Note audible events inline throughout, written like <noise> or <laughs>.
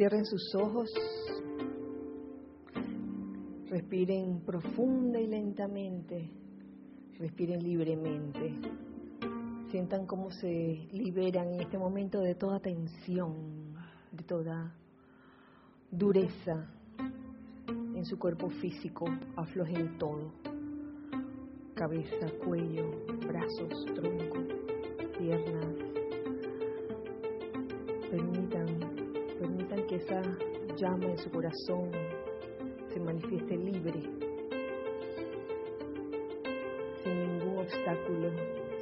Cierren sus ojos. Respiren profunda y lentamente. Respiren libremente. Sientan cómo se liberan en este momento de toda tensión, de toda dureza en su cuerpo físico. Aflojen todo. Cabeza, cuello, brazos, tronco, piernas. Permitan, que esa llama en su corazón se manifieste libre, sin ningún obstáculo,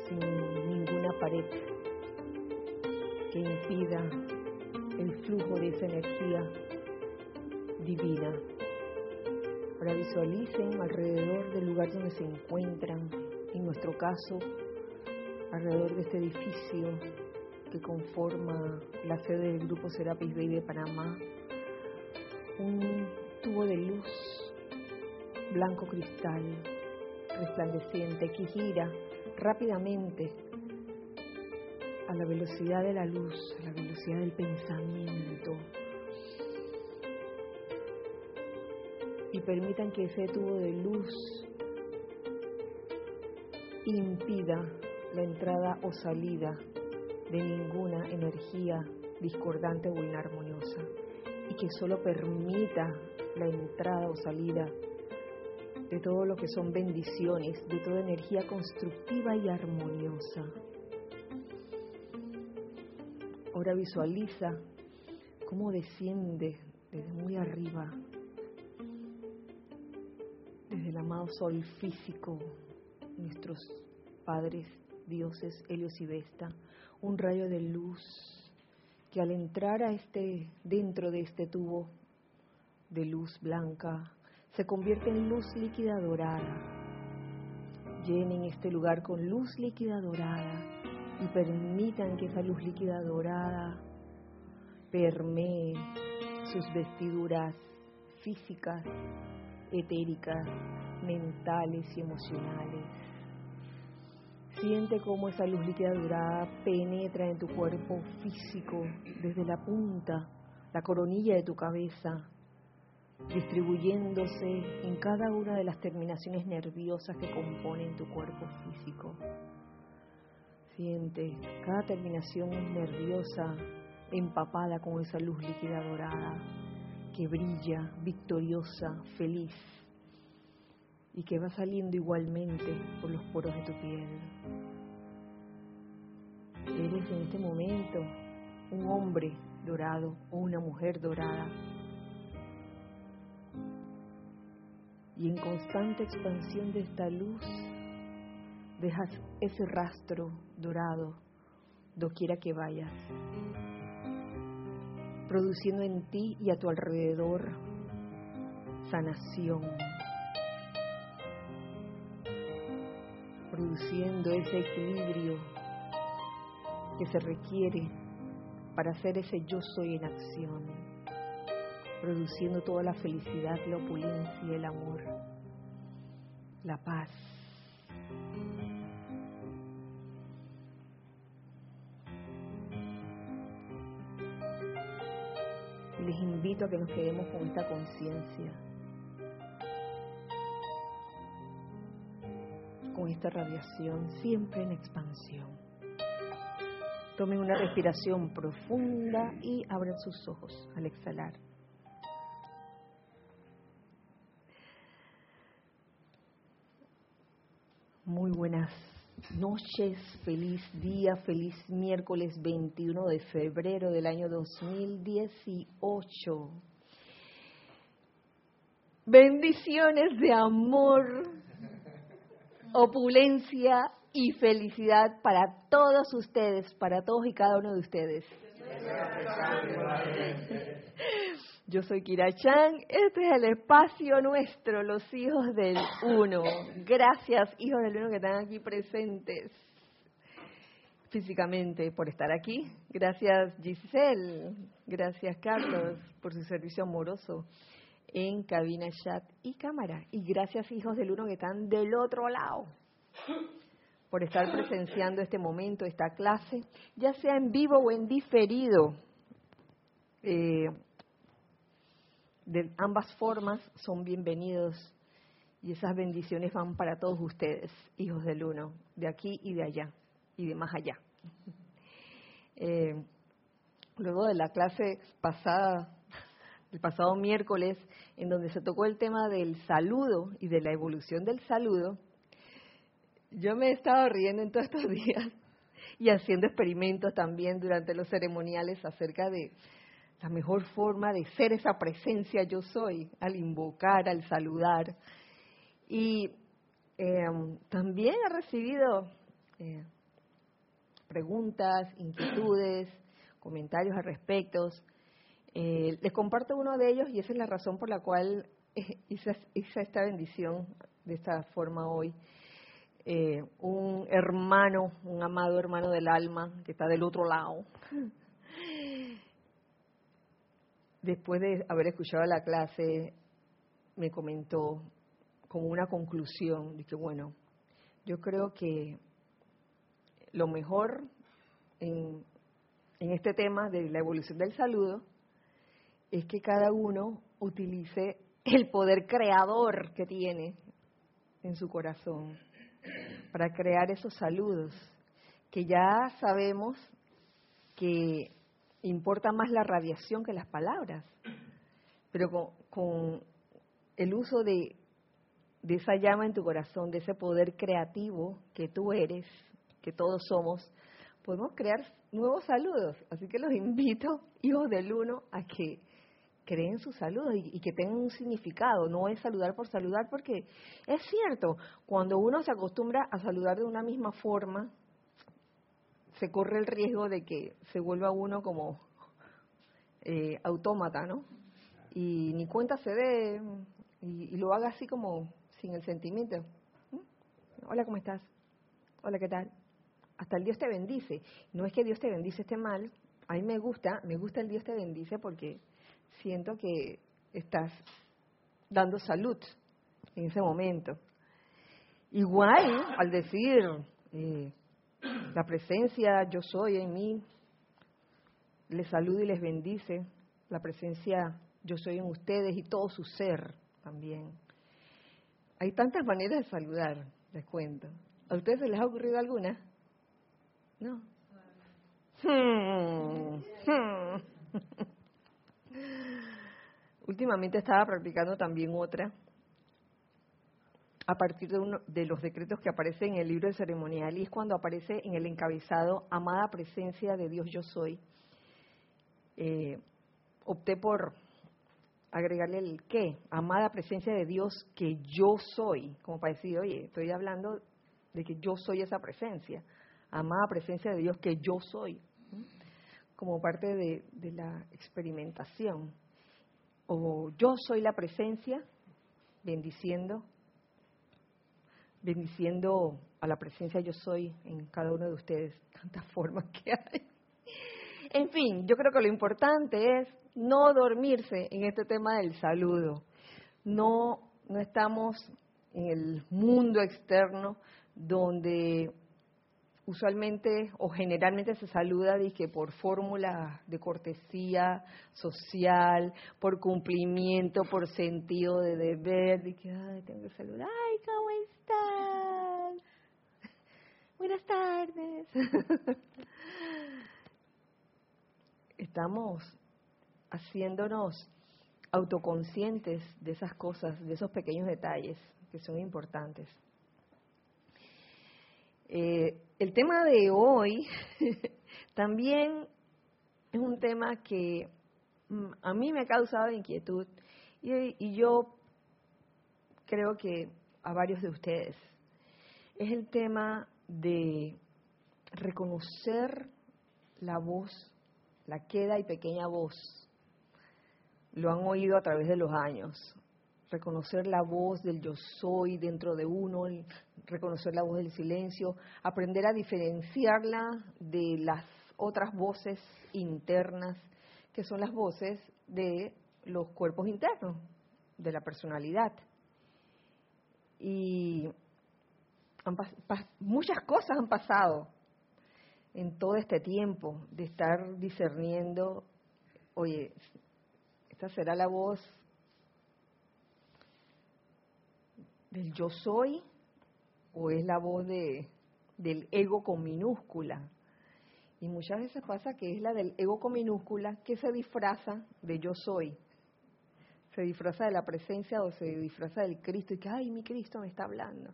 sin ninguna pared que impida el flujo de esa energía divina. Ahora visualicen alrededor del lugar donde se encuentran, en nuestro caso, alrededor de este edificio que conforma la sede del Grupo Serapis Bay de Panamá, un tubo de luz blanco cristal resplandeciente que gira rápidamente a la velocidad de la luz, a la velocidad del pensamiento. Y permitan que ese tubo de luz impida la entrada o salida de ninguna energía discordante o inarmoniosa y que solo permita la entrada o salida de todo lo que son bendiciones, de toda energía constructiva y armoniosa. Ahora visualiza cómo desciende desde muy arriba, desde el amado sol físico, nuestros padres, dioses, Helios y Vesta, un rayo de luz que al entrar a este dentro de este tubo de luz blanca se convierte en luz líquida dorada. Llenen este lugar con luz líquida dorada y permitan que esa luz líquida dorada permee sus vestiduras físicas, etéricas, mentales y emocionales. Siente cómo esa luz líquida dorada penetra en tu cuerpo físico desde la punta, la coronilla de tu cabeza, distribuyéndose en cada una de las terminaciones nerviosas que componen tu cuerpo físico. Siente cada terminación nerviosa empapada con esa luz líquida dorada que brilla, victoriosa, feliz y que va saliendo igualmente por los poros de tu piel. Eres en este momento un hombre dorado o una mujer dorada y en constante expansión de esta luz dejas ese rastro dorado doquiera que vayas, produciendo en ti y a tu alrededor sanación, produciendo ese equilibrio que se requiere para hacer ese yo soy en acción produciendo toda la felicidad, la opulencia, el amor, la paz. Les invito a que nos quedemos con esta conciencia, esta radiación siempre en expansión. Tomen una respiración profunda y abran sus ojos al exhalar. Muy buenas noches, feliz día, feliz miércoles 21 de febrero del año 2018. Bendiciones de amor, opulencia y felicidad para todos ustedes, para todos y cada uno de ustedes. <laughs> Yo soy Kira Chan, este es el espacio nuestro, los hijos del uno. Gracias, hijos del uno que están aquí presentes físicamente por estar aquí. Gracias Giselle, gracias Carlos por su servicio amoroso en cabina, chat y cámara. Y gracias hijos del uno que están del otro lado por estar presenciando este momento, esta clase, ya sea en vivo o en diferido. Eh, de ambas formas son bienvenidos y esas bendiciones van para todos ustedes, hijos del uno, de aquí y de allá y de más allá. <laughs> Eh, luego de la clase pasada, el pasado miércoles, en donde se tocó el tema del saludo y de la evolución del saludo, yo me he estado riendo en todos estos <laughs> días y haciendo experimentos también durante los ceremoniales acerca de la mejor forma de ser esa presencia yo soy, al invocar, al saludar. Y em, también he recibido eh, preguntas, inquietudes, comentarios al respecto. Eh, les comparto uno de ellos y esa es la razón por la cual hice, esta bendición de esta forma hoy. Eh, un hermano, un amado hermano del alma que está del otro lado, <laughs> después de haber escuchado la clase, me comentó como una conclusión, de que bueno, yo creo que lo mejor en, en este tema de la evolución del saludo es que cada uno utilice el poder creador que tiene en su corazón para crear esos saludos, que ya sabemos que importa más la radiación que las palabras, pero con, con el uso de, de esa llama en tu corazón, de ese poder creativo que tú eres, que todos somos, podemos crear nuevos saludos. Así que los invito, hijos del uno, a que creen sus saludos y, que tengan un significado. No es saludar por saludar, porque es cierto, cuando uno se acostumbra a saludar de una misma forma, se corre el riesgo de que se vuelva uno como eh, autómata, ¿no? Y ni cuenta se dé y, y, lo haga así como sin el sentimiento. ¿Mm? Hola, ¿cómo estás? Hola, ¿qué tal? hasta el Dios te bendice. No es que Dios te bendice esté mal, a mí me gusta, me gusta el Dios te bendice porque siento que estás dando salud en ese momento. Igual, al decir eh, la presencia yo soy en mí, les saluda y les bendice, la presencia yo soy en ustedes y todo su ser también. Hay tantas maneras de saludar, les cuento. ¿A ustedes se les ha ocurrido alguna? No. Hmm. Hmm. <laughs> Últimamente estaba practicando también otra, a partir de, uno, de los decretos que aparecen en el libro de ceremonial, y es cuando aparece en el encabezado, amada presencia de Dios yo soy. Eh, opté por agregarle el qué, amada presencia de Dios que yo soy, como para decir, oye, estoy hablando de que yo soy esa presencia amada presencia de Dios que yo soy, como parte de, la experimentación. O yo soy la presencia, bendiciendo, bendiciendo a la presencia yo soy en cada uno de ustedes, tantas <laughs> formas que hay. En fin, yo creo que lo importante es no dormirse en este tema del saludo. No, no estamos en el mundo externo donde usualmente o generalmente se saluda que por fórmula de cortesía social, por cumplimiento, por sentido de deber, de que ay, tengo que saludar, ay, ¿cómo están? Buenas tardes. <laughs> Estamos haciéndonos autoconscientes de esas cosas, de esos pequeños detalles que son importantes. Eh, el tema de hoy <laughs> también es un tema que mm, a mí me ha causado inquietud y, yo creo que a varios de ustedes. Es el tema de reconocer la voz, la queda y pequeña voz. Lo han oído a través de los años reconocer la voz del yo soy dentro de uno, reconocer la voz del silencio, aprender a diferenciarla de las otras voces internas, que son las voces de los cuerpos internos, de la personalidad. Y muchas cosas han pasado en todo este tiempo de estar discerniendo, oye, esta será la voz del yo soy o es la voz de, del ego con minúscula. Y muchas veces pasa que es la del ego con minúscula que se disfraza de yo soy. Se disfraza de la presencia o se disfraza del Cristo y que, ay, mi Cristo me está hablando.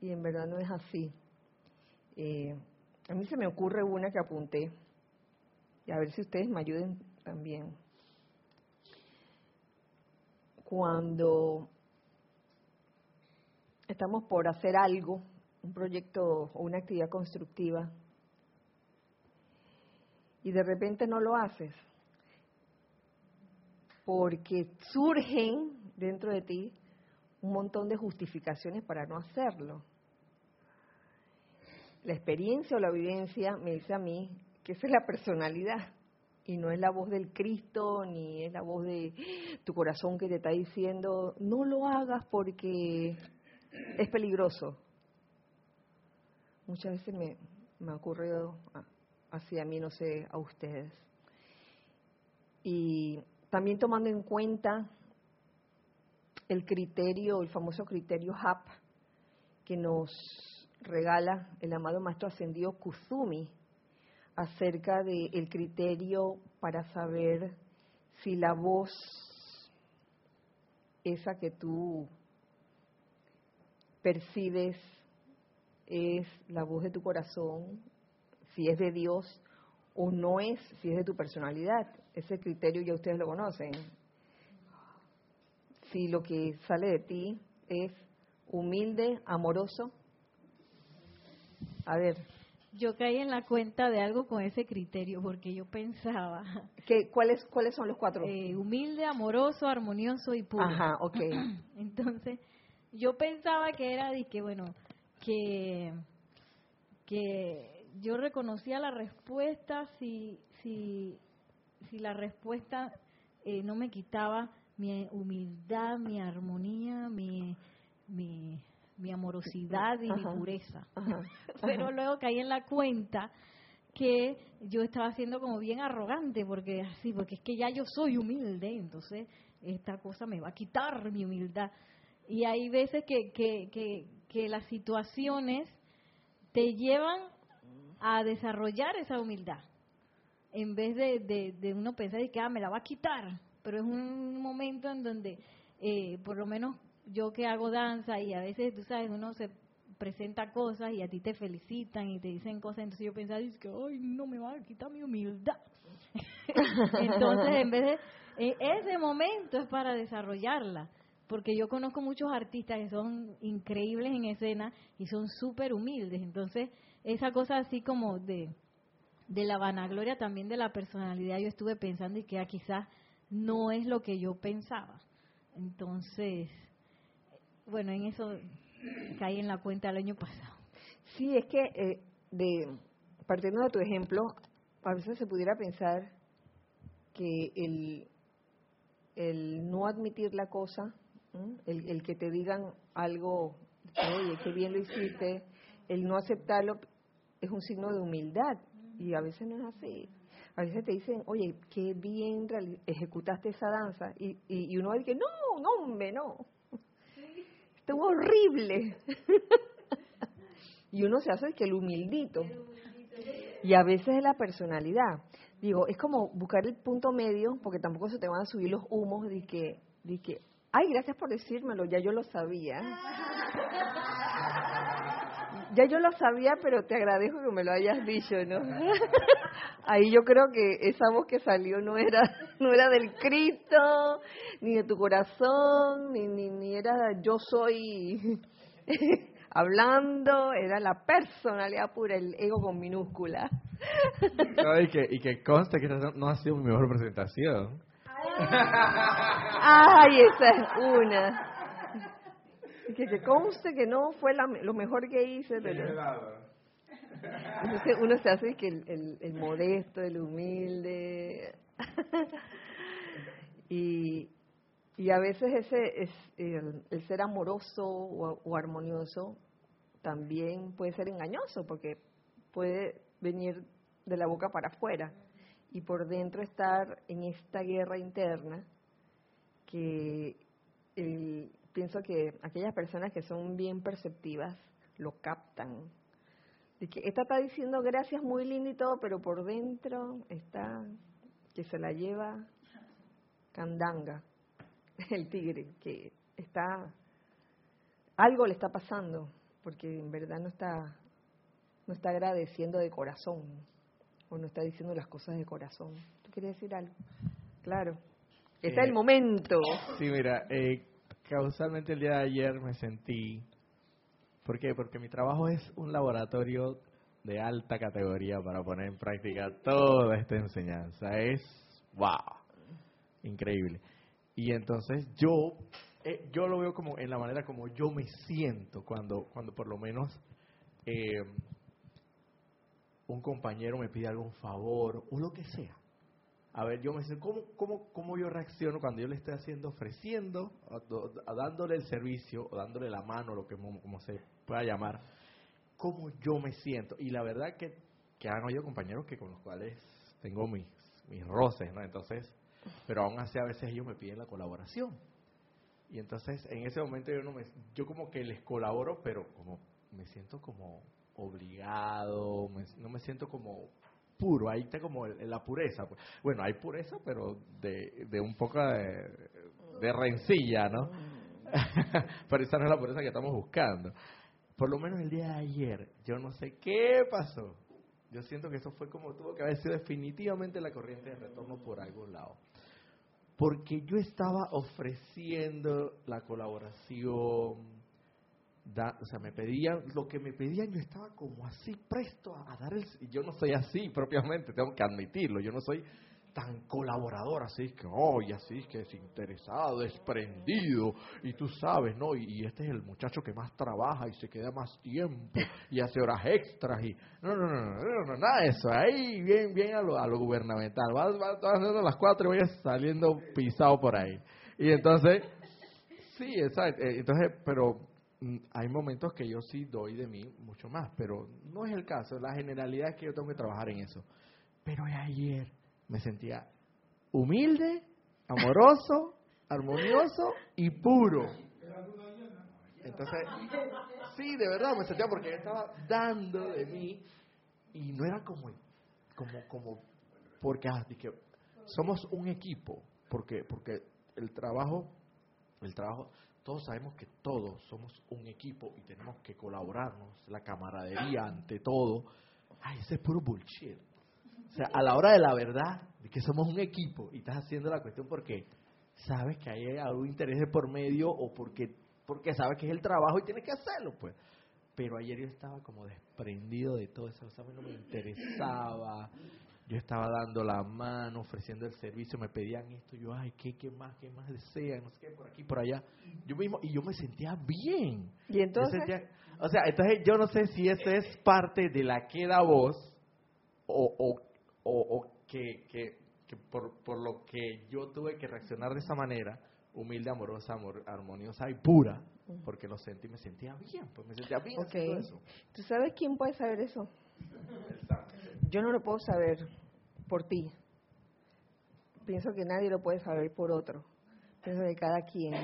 Y en verdad no es así. Eh, a mí se me ocurre una que apunté, y a ver si ustedes me ayuden también. Cuando estamos por hacer algo, un proyecto o una actividad constructiva, y de repente no lo haces, porque surgen dentro de ti un montón de justificaciones para no hacerlo. La experiencia o la vivencia me dice a mí que esa es la personalidad y no es la voz del Cristo ni es la voz de tu corazón que te está diciendo no lo hagas porque es peligroso. Muchas veces me, me ha ocurrido así a mí, no sé, a ustedes. Y también tomando en cuenta el criterio, el famoso criterio HAP, que nos regala el amado Maestro Ascendido Kuzumi acerca del criterio para saber si la voz, esa que tú percibes, es la voz de tu corazón, si es de Dios o no es, si es de tu personalidad. Ese criterio ya ustedes lo conocen. Si lo que sale de ti es humilde, amoroso, a ver. Yo caí en la cuenta de algo con ese criterio, porque yo pensaba... ¿Qué, cuáles, ¿Cuáles son los cuatro? Eh, humilde, amoroso, armonioso y puro. Ajá, ok. <clears throat> Entonces, yo pensaba que era de que, bueno, que, que yo reconocía la respuesta si, si, si la respuesta eh, no me quitaba mi humildad, mi armonía, mi, mi, mi amorosidad y mi pureza. Pero luego caí en la cuenta que yo estaba siendo como bien arrogante, porque así, porque es que ya yo soy humilde, entonces esta cosa me va a quitar mi humildad. Y hay veces que, que, que, las situaciones te llevan a desarrollar esa humildad, en vez de, de, uno pensar que ah, me la va a quitar, pero es un momento en donde, eh, por lo menos yo que hago danza y a veces, tú sabes, uno se presenta cosas y a ti te felicitan y te dicen cosas, entonces yo pensaba, que, ay, no me va a quitar mi humildad. <laughs> entonces, en vez de, eh, ese momento es para desarrollarla, porque yo conozco muchos artistas que son increíbles en escena y son súper humildes, entonces esa cosa así como de, de la vanagloria también de la personalidad, yo estuve pensando y que ah, quizás no es lo que yo pensaba. Entonces, bueno, en eso caí en la cuenta el año pasado. Sí, es que eh, de partiendo de tu ejemplo, a veces se pudiera pensar que el, el no admitir la cosa, el, el, que te digan algo, oye, qué bien lo hiciste, el no aceptarlo es un signo de humildad y a veces no es así. A veces te dicen, oye, qué bien ejecutaste esa danza y, y, y uno dice, no, no, hombre, no estuvo horrible. <laughs> y uno se hace que el humildito. Y a veces es la personalidad. Digo, es como buscar el punto medio, porque tampoco se te van a subir los humos de que, de que ay, gracias por decírmelo, ya yo lo sabía. ya yo lo sabía, pero te agradezco que me lo hayas dicho, ¿no? <laughs> Ahí yo creo que esa voz que salió no era no era del Cristo, ni de tu corazón, ni, ni, ni era yo soy <laughs> hablando, era la personalidad pura, el ego con minúscula. y, que, y que conste que no ha sido mi mejor presentación. <laughs> Ay, esa es una. Que, que conste que no fue la, lo mejor que hice, pero... Entonces uno se hace que el, el, modesto, el humilde. y, y a veces ese es el, ser amoroso o, o, armonioso también puede ser engañoso porque puede venir de la boca para afuera y por dentro estar en esta guerra interna que pienso que aquellas personas que son bien perceptivas lo captan. De que esta está diciendo gracias muy lindo y todo, pero por dentro está que se la lleva candanga, <laughs> el tigre, que está algo le está pasando, porque en verdad no está no está agradeciendo de corazón o no está diciendo las cosas de corazón. ¿Tú quieres decir algo? Claro. Está el Eh, momento. Sí, mira, eh, causalmente el día de ayer me sentí... ¿Por qué? Porque mi trabajo es un laboratorio de alta categoría para poner en práctica toda esta enseñanza. Es, wow, increíble. Y entonces yo, eh, yo lo veo como en la manera como yo me siento cuando, cuando por lo menos eh, un compañero me pide algún favor o lo que sea. A ver, yo me sé, ¿cómo, cómo, ¿cómo yo reacciono cuando yo le estoy haciendo, ofreciendo, dándole el servicio, o dándole la mano, lo que mo- como se pueda llamar? ¿Cómo yo me siento? Y la verdad que, que han oído compañeros que con los cuales tengo mis, mis roces, ¿no? Entonces, pero aún así a veces ellos me piden la colaboración. Y entonces en ese momento yo no me, yo como que les colaboro, pero como me siento como obligado, me- no me siento como puro, ahí está como la pureza. pues. Bueno, hay pureza, pero de, de un poco de rencilla, ¿no? <laughs> pero esa no es la pureza que estamos buscando. Por lo menos el día de ayer, yo no sé qué pasó. Yo siento que eso fue como tuvo que haber sido definitivamente la corriente de retorno por algún lado. Porque yo estaba ofreciendo la colaboración, da- o sea, me pedían, lo que me pedían yo estaba como así presto a, a dar el... Yo no soy así <laughs> propiamente, tengo que admitirlo, yo no soy tan colaborador así que, oh, y así que es interesado, desprendido, y tú sabes, ¿no? Y, este es el muchacho que más trabaja y se queda más tiempo y hace horas extras y... No, no, no, no, no, nada de eso, ahí bien, bien a lo, a lo gubernamental, vas, vas, vas haciendo las cuatro y voy saliendo pisado por ahí. Y entonces, sí, exacto, eh, entonces, pero hay momentos que yo sí doy de mí mucho más, pero no es el caso. La generalidad es que yo tengo que trabajar en eso. Pero ayer me sentía humilde, amoroso, <laughs> armonioso y puro. Entonces, sí, de verdad me sentía porque yo estaba dando de mí y no era como, como, como, porque ah, dije, somos un equipo, porque, porque el trabajo, el trabajo, todos sabemos que todos somos un equipo y tenemos que colaborarnos, la camaradería ante todo. Ay, ese es puro bullshit. O sea, a la hora de la verdad, de que somos un equipo y estás haciendo la cuestión porque sabes que hay algún interés de por medio o porque, porque sabes que es el trabajo y tienes que hacerlo, pues. Pero ayer yo estaba como desprendido de todo eso, o sea, no me interesaba. Yo estaba dando la mano, ofreciendo el servicio, me pedían esto, yo, ay, ¿qué, qué más, qué más desean? No sé qué, por aquí, por allá. Yo mismo, y yo me sentía bien. Y entonces, sentía- o sea, entonces yo no sé si eso es parte de la queda voz o, o, o, o que, que, que por, por lo que yo tuve que reaccionar de esa manera, humilde, amorosa, amor, armoniosa y pura, porque lo sentí, me sentía bien, pues me sentía bien Ok. haciendo eso. ¿tú sabes quién puede saber eso? Yo no lo puedo saber por ti. Pienso que nadie lo puede saber por otro. Pienso que cada quien.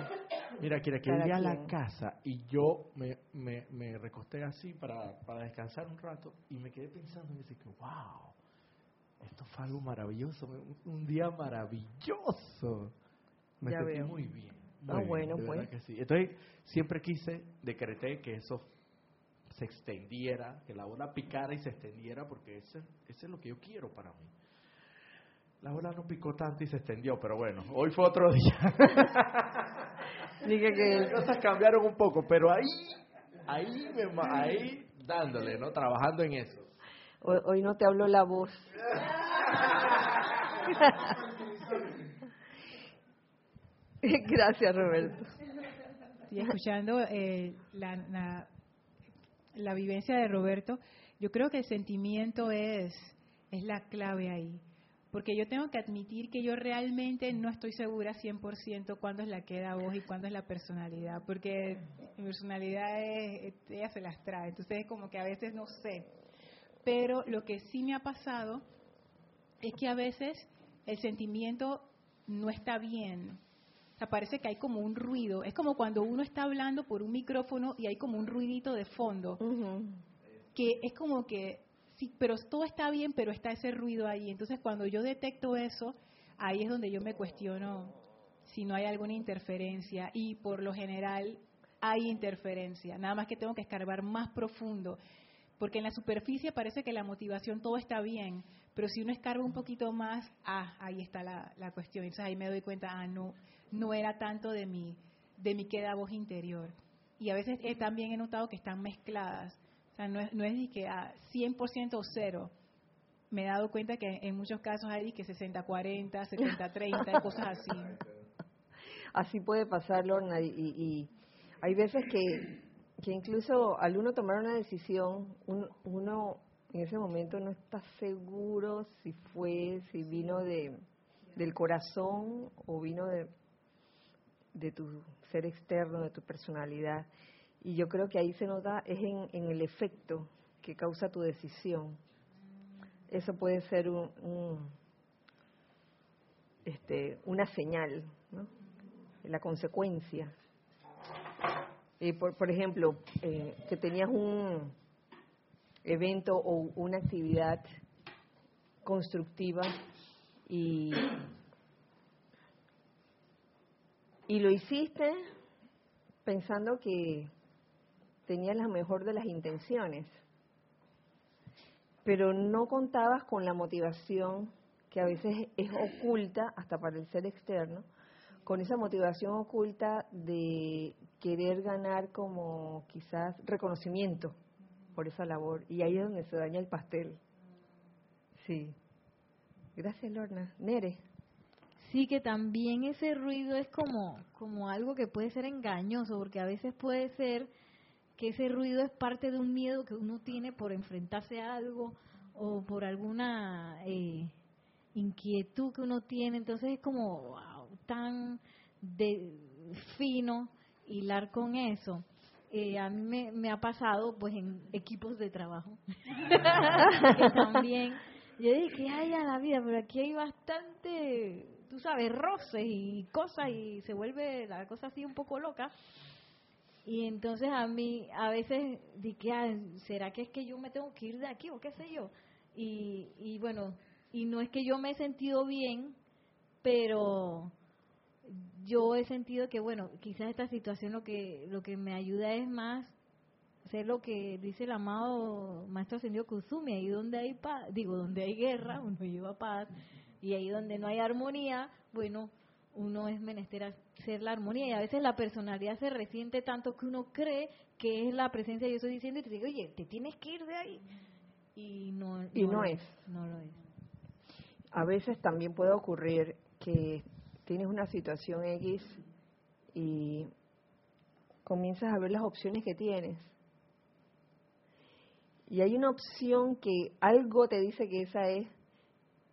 Mira, Kira, que llegué a la casa y yo me, me, me recosté así para, para descansar un rato y me quedé pensando y me dije, wow, esto fue algo maravilloso, un, un día maravilloso. Me sentí muy bien. Ah, bien, bueno, de pues. que sí. Entonces, siempre quise, decreté que eso se extendiera, que la bola picara y se extendiera, porque eso, es lo que yo quiero para mí. La bola no picó tanto y se extendió, pero bueno, hoy fue otro día. <laughs> Dije que Las cosas cambiaron un poco, pero ahí, ahí, ahí dándole, ¿no? Trabajando en eso. hoy, hoy no te habló la voz. <laughs> Gracias, Roberto. Estoy escuchando eh, la, la, la vivencia de Roberto. Yo creo que el sentimiento es, es la clave ahí. Porque yo tengo que admitir que yo realmente no estoy segura 100% cuándo es la queda voz y cuándo es la personalidad. Porque mi personalidad es, ella se las trae. Entonces es como que a veces no sé. Pero lo que sí me ha pasado es que a veces el sentimiento no está bien. Sea, parece que hay como un ruido. Es como cuando uno está hablando por un micrófono y hay como un ruidito de fondo. Que es como que, sí, pero todo está bien, pero está ese ruido ahí. Entonces, cuando yo detecto eso, ahí es donde yo me cuestiono si no hay alguna interferencia. Y por lo general hay interferencia. Nada más que tengo que escarbar más profundo. Porque en la superficie parece que la motivación todo está bien, pero si uno escarba un poquito más, ah, ahí está la, la cuestión. Entonces ahí me doy cuenta, ah, no, no era tanto de mi, de mi queda voz interior. Y a veces también he notado que están mezcladas. O sea, no es, no es que a 100% o cero. Me he dado cuenta que en muchos casos hay que 60-40, 70-30, <laughs> cosas así. Así puede pasar, Lorna, y, y hay veces que, que incluso al uno tomar una decisión, uno en ese momento no está seguro si fue, si vino de, del corazón o vino de, de tu ser externo, de tu personalidad. Y yo creo que ahí se nota es en, el efecto que causa tu decisión. Eso puede ser un, este, una señal, ¿no? la consecuencia. Por, por, ejemplo, eh, que tenías un evento o una actividad constructiva y Y lo hiciste pensando que tenías la mejor de las intenciones, pero no contabas con la motivación que a veces es oculta hasta para el ser externo, con esa motivación oculta de querer ganar como quizás reconocimiento por esa labor. Y ahí es donde se daña el pastel. Sí. Gracias, Lorna. Nere. Sí, que también ese ruido es como, como algo que puede ser engañoso, porque a veces puede ser que ese ruido es parte de un miedo que uno tiene por enfrentarse a algo o por alguna eh, inquietud que uno tiene. Entonces es como tan de, fino hilar con eso. Eh, a mí me, ha pasado pues en equipos de trabajo <laughs> también yo dije hay a la vida pero aquí hay bastante tú sabes, roces y cosas y se vuelve la cosa así un poco loca. Y entonces a mí a veces dije, ah, ¿será que es que yo me tengo que ir de aquí o qué sé yo? Y, y bueno, y no es que yo me he sentido bien, pero yo he sentido que bueno, quizás esta situación lo que lo que me ayuda es más ser lo que dice el amado maestro ascendido Kusumi, ahí donde hay paz, digo, donde hay guerra, <laughs> uno lleva paz, y ahí donde no hay armonía, bueno, uno es menester hacer la armonía y a veces la personalidad se resiente tanto que uno cree que es la presencia yo estoy diciendo y te digo, oye, te tienes que ir de ahí. Y no, y no, es. No lo es. A veces también puede ocurrir que tienes una situación X y comienzas a ver las opciones que tienes. Y hay una opción que algo te dice que esa es,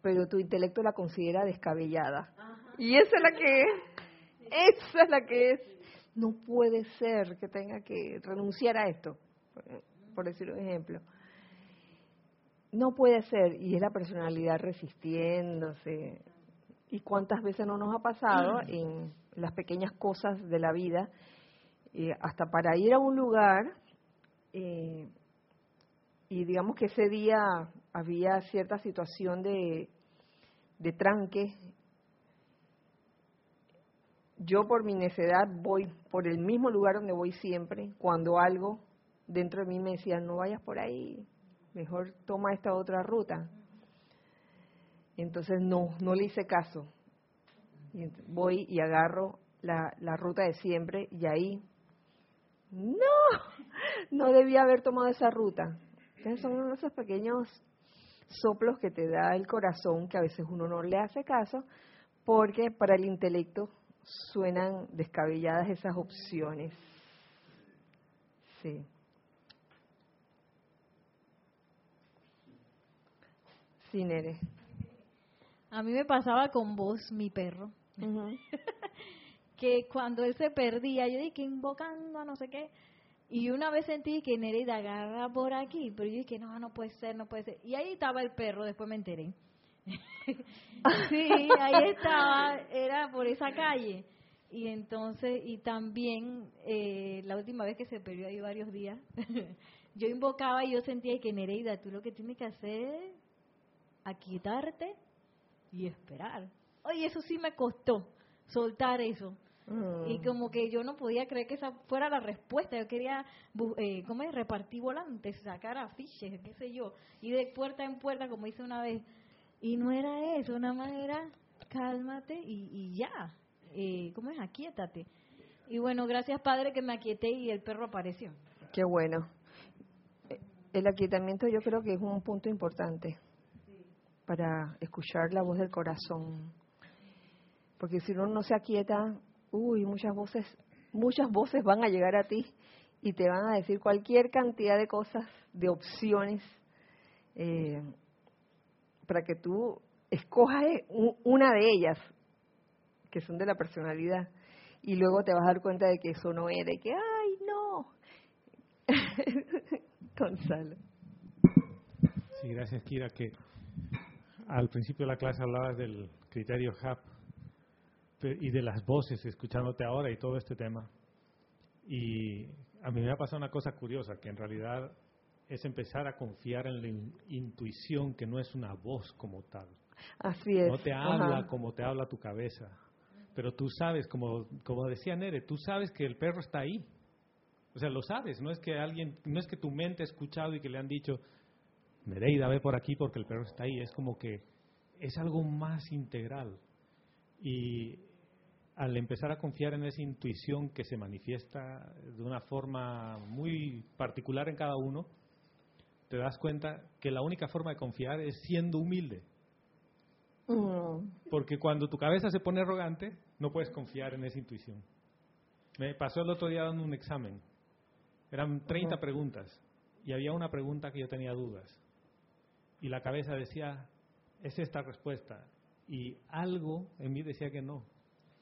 pero tu intelecto la considera descabellada. Y esa es la que es, esa es la que es. No puede ser que tenga que renunciar a esto, por decir un ejemplo. No puede ser, y es la personalidad resistiéndose. ¿Y cuántas veces no nos ha pasado en las pequeñas cosas de la vida? Eh, hasta para ir a un lugar, eh, y digamos que ese día había cierta situación de, de tranque. Yo por mi necedad voy por el mismo lugar donde voy siempre, cuando algo dentro de mí me decía, no vayas por ahí, mejor toma esta otra ruta. Entonces no, no le hice caso. voy y agarro la, la ruta de siempre y ahí, no, <laughs> no debía haber tomado esa ruta. Entonces son esos pequeños soplos que te da el corazón que a veces uno no le hace caso porque para el intelecto suenan descabelladas esas opciones. Sí. Sí, Nere. A mí me pasaba con vos, mi perro. <laughs> que cuando él se perdía, yo dije invocando a no sé qué, y una vez sentí que Nereida agarra por aquí, pero yo dije, no, no puede ser, no puede ser. Y ahí estaba el perro, después me enteré. <laughs> sí, ahí estaba, era por esa calle. Y entonces, y también eh, la última vez que se perdió ahí varios días, <laughs> yo invocaba y yo sentía que Nereida, tú lo que tienes que hacer es aquietarte y esperar. Oye, eso sí me costó, soltar eso. Y Mm. como que yo no podía creer que esa fuera la respuesta. Yo quería, eh, ¿cómo es? Repartir volantes, sacar afiches, qué sé yo. Y de puerta en puerta, como hice una vez. Y no era eso, nada más era cálmate y, y ya. Eh, ¿Cómo es? Aquíétate. Y bueno, gracias Padre que me aquieté y el perro apareció. Qué bueno. El aquietamiento yo creo que es un punto importante para escuchar la voz del corazón. Porque si uno no se aquieta, uy, muchas voces, muchas voces van a llegar a ti y te van a decir cualquier cantidad de cosas, de opciones, eh, para que tú escojas una de ellas, que son de la personalidad, y luego te vas a dar cuenta de que eso no es, de que, ay, no, <laughs> Gonzalo. Sí, gracias, Kira, que al principio de la clase hablabas del criterio HAP y de las voces, escuchándote ahora y todo este tema. Y a mí me ha pasado una cosa curiosa, que en realidad es empezar a confiar en la in- intuición, que no es una voz como tal. Así es. No te Ajá. habla como te habla tu cabeza. Pero tú sabes, como, como decía Nere, tú sabes que el perro está ahí. O sea, lo sabes. No es que alguien, no es que tu mente ha escuchado y que le han dicho, Nereida, ve por aquí porque el perro está ahí. Es como que es algo más integral. Y al empezar a confiar en esa intuición que se manifiesta de una forma muy particular en cada uno, te das cuenta que la única forma de confiar es siendo humilde. Mm, Porque cuando tu cabeza se pone arrogante, no puedes confiar en esa intuición. Me pasó el otro día dando un examen. Eran 30 Ajá. preguntas y había una pregunta que yo tenía dudas. Y la cabeza decía, es esta respuesta. Y algo en mí decía que no.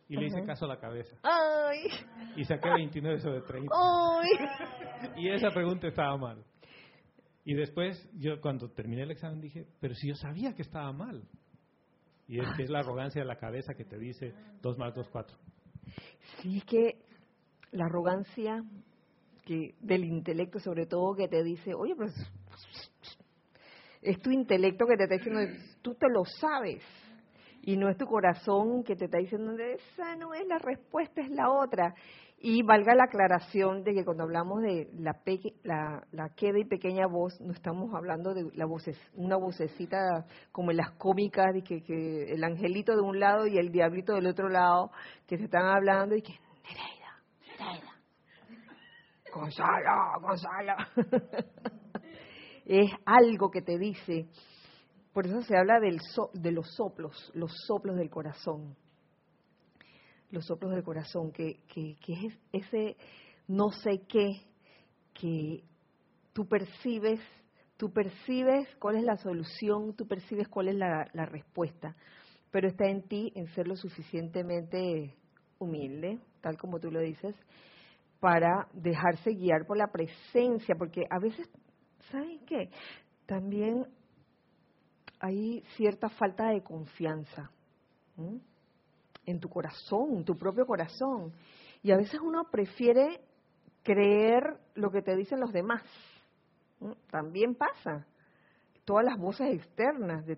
Y le hice caso a la cabeza. Ay, Y saqué 29 sobre 30. ay. Y esa pregunta estaba mal. Y después, yo cuando terminé el examen dije, pero si yo sabía que estaba mal. Y es que es la arrogancia de la cabeza que te dice 2 más 2, 4. Sí, es que la arrogancia que del intelecto, sobre todo, que te dice, oye, pero es, es tu intelecto que te está diciendo, tú te lo sabes. Y no es tu corazón que te está diciendo, esa no es la respuesta, es la otra. Y valga la aclaración de que cuando hablamos de la, peque- la, queda y pequeña voz, no estamos hablando de la voces, una vocecita como en las cómicas, de que, que el angelito de un lado y el diablito del otro lado, que se están hablando y que, Nereida, Nereida, Gonzalo, Gonzalo. <laughs> es algo que te dice. Por eso se habla del so- de los soplos, los soplos del corazón. Los soplos del corazón, que, que, que es ese no sé qué que tú percibes, tú percibes cuál es la solución, tú percibes cuál es la, la respuesta, pero está en ti en ser lo suficientemente humilde, tal como tú lo dices, para dejarse guiar por la presencia, porque a veces, ¿saben qué? También hay cierta falta de confianza en tu corazón, en tu propio corazón. Y a veces uno prefiere creer lo que te dicen los demás. También pasa. Todas las voces externas. de-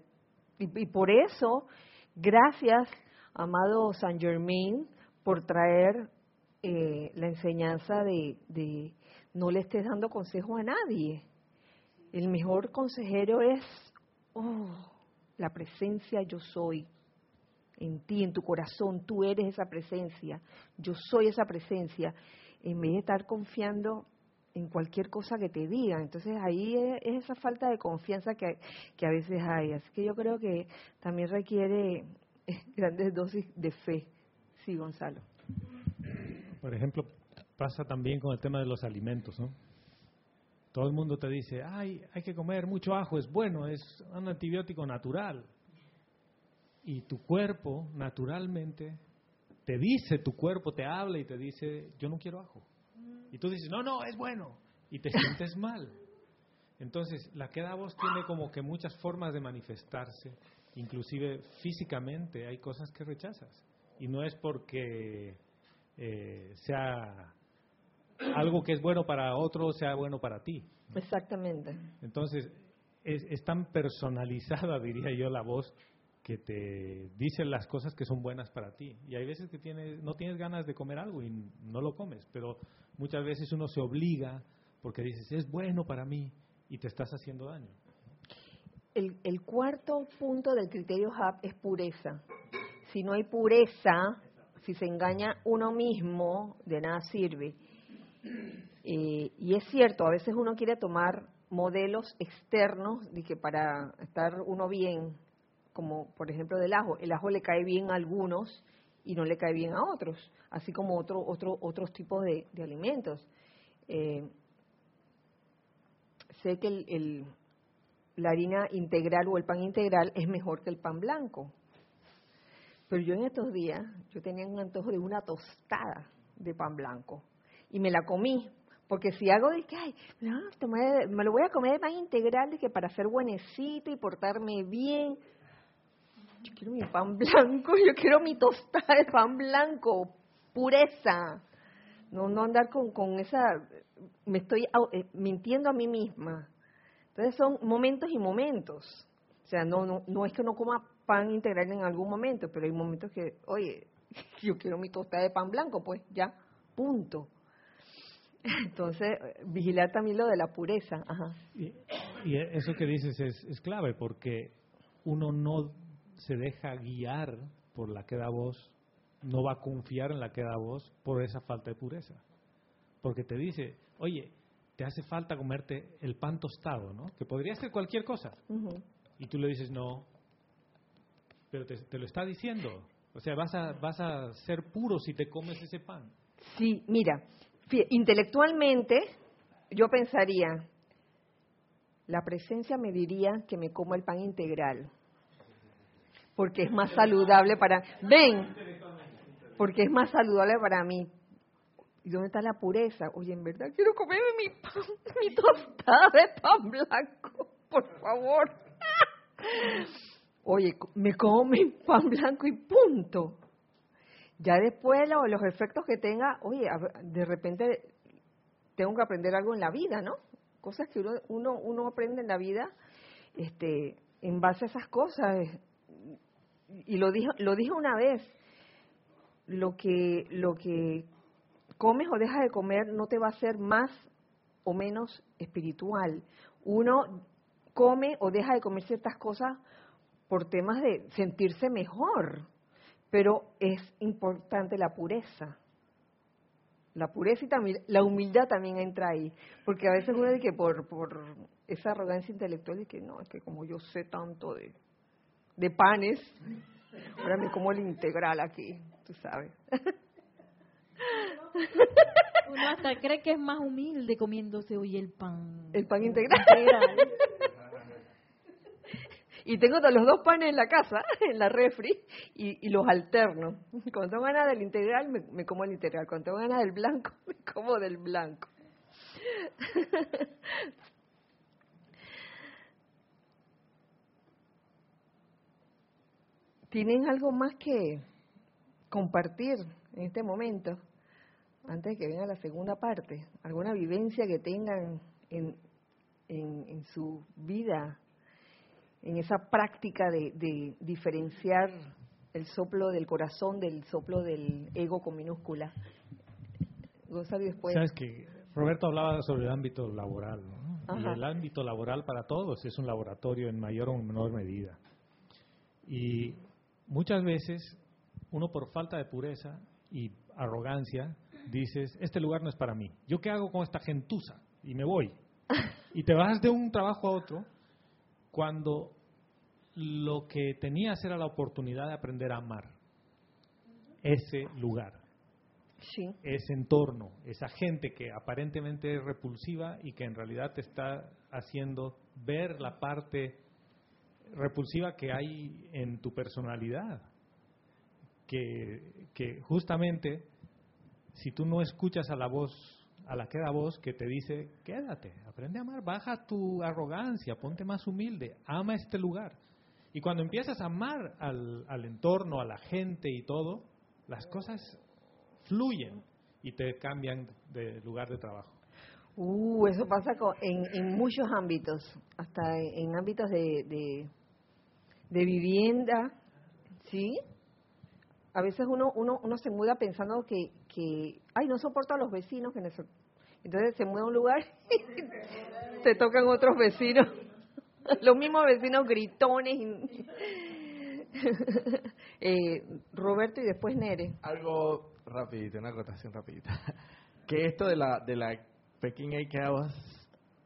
y, y por eso, gracias, amado San Germain, por traer eh, la enseñanza de, de no le estés dando consejo a nadie. El mejor consejero es oh, la presencia yo soy en ti, en tu corazón, tú eres esa presencia, yo soy esa presencia, en vez de estar confiando en cualquier cosa que te digan. Entonces ahí es, es esa falta de confianza que, que a veces hay. Así que yo creo que también requiere eh, grandes dosis de fe. Sí, Gonzalo. Por ejemplo, pasa también con el tema de los alimentos, ¿no? Todo el mundo te dice, ay, hay que comer mucho ajo, es bueno, es un antibiótico natural. Y tu cuerpo, naturalmente, te dice, tu cuerpo te habla y te dice, yo no quiero ajo. Y tú dices, no, no, es bueno. Y te sientes <laughs> mal. Entonces, la queda voz tiene como que muchas formas de manifestarse, inclusive físicamente hay cosas que rechazas. Y no es porque eh, sea algo que es bueno para otro, sea bueno para ti. Exactamente. Entonces, es, es tan personalizada, <laughs> diría yo, la voz que te dice las cosas que son buenas para ti. Y hay veces que tienes, no tienes ganas de comer algo y no lo comes, pero muchas veces uno se obliga porque dices, es bueno para mí y te estás haciendo daño. El, el cuarto punto del criterio HAP es pureza. Si no hay pureza, si se engaña uno mismo, de nada sirve. Y es cierto, a veces uno quiere tomar modelos externos de que para estar uno bien, como por ejemplo del ajo, el ajo le cae bien a algunos y no le cae bien a otros, así como otro, otro, otros tipos de, alimentos. Eh, sé que el, la harina integral o el pan integral es mejor que el pan blanco, pero yo en estos días, yo tenía un antojo de una tostada de pan blanco y me la comí. Porque si hago de que, ay, no, me lo voy a comer de pan integral, de que para ser buenecito y portarme bien. Yo quiero mi pan blanco, <laughs> yo quiero mi tostada de pan blanco, pureza. No, no andar con, con esa, me estoy eh, mintiendo a mí misma. Entonces son momentos y momentos. O sea, no, no, no es que no coma pan integral en algún momento, pero hay momentos que, oye, <laughs> yo quiero mi tostada de pan blanco, pues ya, punto. Entonces, vigilar también lo de la pureza. Ajá. Y, y, eso que dices es, es, clave, porque uno no se deja guiar por la que da voz, no va a confiar en la que da voz por esa falta de pureza. Porque te dice, oye, te hace falta comerte el pan tostado, ¿no? Que podría ser cualquier cosa. Uh -huh. Y tú le dices, no, pero te, te, lo está diciendo. O sea, vas a, vas a ser puro si te comes ese pan. Sí, mira, intelectualmente yo pensaría, la presencia me diría que me como el pan integral, porque es más saludable para... Ven, porque es más saludable para mí. ¿Y dónde está la pureza? Oye, en verdad quiero comerme mi pan, <laughs> mi tostada de pan blanco, por favor. <laughs> Oye, me como mi pan blanco y punto. Ya después lo, los efectos que tenga, oye, de repente tengo que aprender algo en la vida, ¿no? Cosas que uno, uno, uno aprende en la vida este, en base a esas cosas. Y lo dije, lo dije una vez, lo que, lo que comes o dejas de comer no te va a hacer más o menos espiritual. Uno come o deja de comer ciertas cosas por temas de sentirse mejor, pero es importante la pureza. La pureza y también la humildad también entra ahí, porque a veces uno dice que por, por esa arrogancia intelectual de que no, es que como yo sé tanto de, de panes, ahora me como el integral aquí, tú sabes. Uno hasta cree que es más humilde comiéndose hoy el pan. El pan integral. Y tengo los dos panes en la casa, <laughs> en la refri, y, los alterno. <laughs> Cuando tengo ganas del integral, me, como el integral. Cuando tengo ganas del blanco, <laughs> me como del blanco. ¿Tienen algo más que compartir en este momento? Antes de que venga la segunda parte. ¿Alguna vivencia que tengan en, en, en su vida en esa práctica de, de, diferenciar el soplo del corazón del soplo del ego con minúscula. Gonzalo, después. Sabes que Roberto hablaba sobre el ámbito laboral, ¿no? Y el ámbito laboral para todos es un laboratorio en mayor o menor medida. Y muchas veces uno por falta de pureza y arrogancia dices, este lugar no es para mí. ¿Yo qué hago con esta gentuza? Y me voy. <laughs> Y te vas de un trabajo a otro cuando lo que tenías era la oportunidad de aprender a amar ese lugar, sí. ese entorno, esa gente que aparentemente es repulsiva y que en realidad te está haciendo ver la parte repulsiva que hay en tu personalidad. Que, que justamente si tú no escuchas a la voz a la que da voz que te dice, quédate, aprende a amar, baja tu arrogancia, ponte más humilde, ama este lugar. Y cuando empiezas a amar al, al entorno, a la gente y todo, las cosas fluyen y te cambian de lugar de trabajo. Uh, eso pasa con, en, en muchos ámbitos, hasta en, ámbitos de, de, vivienda, ¿sí? A veces uno, uno, uno se muda pensando que, que, ay, no soporto a los vecinos, que entonces se muda a un lugar <laughs> y te tocan otros vecinos, <laughs> los mismos vecinos gritones. <laughs> eh, Roberto y después Nere. Algo rapidito, una acotación rapidita. <laughs> Que esto de la, de la pequeña IKEA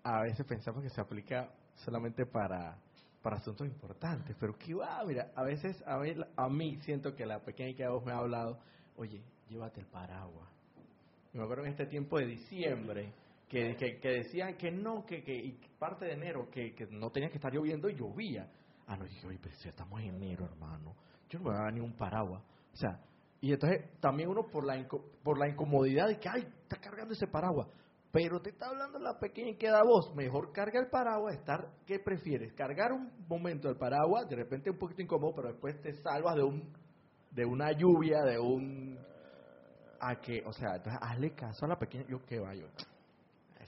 a veces pensamos que se aplica solamente para, para asuntos importantes, pero que va, mira, a veces a mí, a mí siento que la pequeña IKEA me ha hablado, oye, llévate el paraguas. Me acuerdo en este tiempo de diciembre, que, que, decían que no, que, que y parte de enero, que, que no tenía que estar lloviendo y llovía. Ah, no, dije, oye, pero si estamos en enero, hermano, yo no me voy a dar ni un paraguas. O sea, y entonces también uno por la, por la incomodidad de que, ay, está cargando ese paraguas. Pero te está hablando la pequeña y queda voz. Mejor carga el paraguas, estar, ¿qué prefieres? Cargar un momento el paraguas, de repente un poquito incómodo, pero después te salvas de un de una lluvia, de un a que, o sea, entonces hazle caso a la pequeña, yo qué va yo.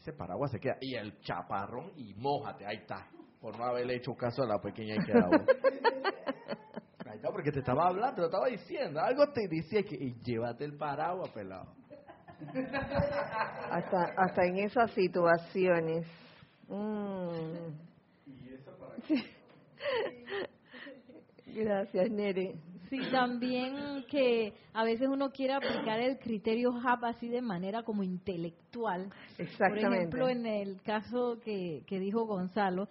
Ese paraguas se queda y el chaparrón y mójate, ahí está, por no haberle hecho caso a la pequeña y queda voz. <laughs> Ahí está, porque te estaba hablando, te lo estaba diciendo, algo te decía que y llévate el paraguas, pelado. Hasta, hasta en esas situaciones. Mm. Sí. <laughs> Gracias, Nere. Sí, también que a veces uno quiere aplicar el criterio HAP así de manera como intelectual. Por Exactamente. ejemplo, en el caso que, que dijo Gonzalo,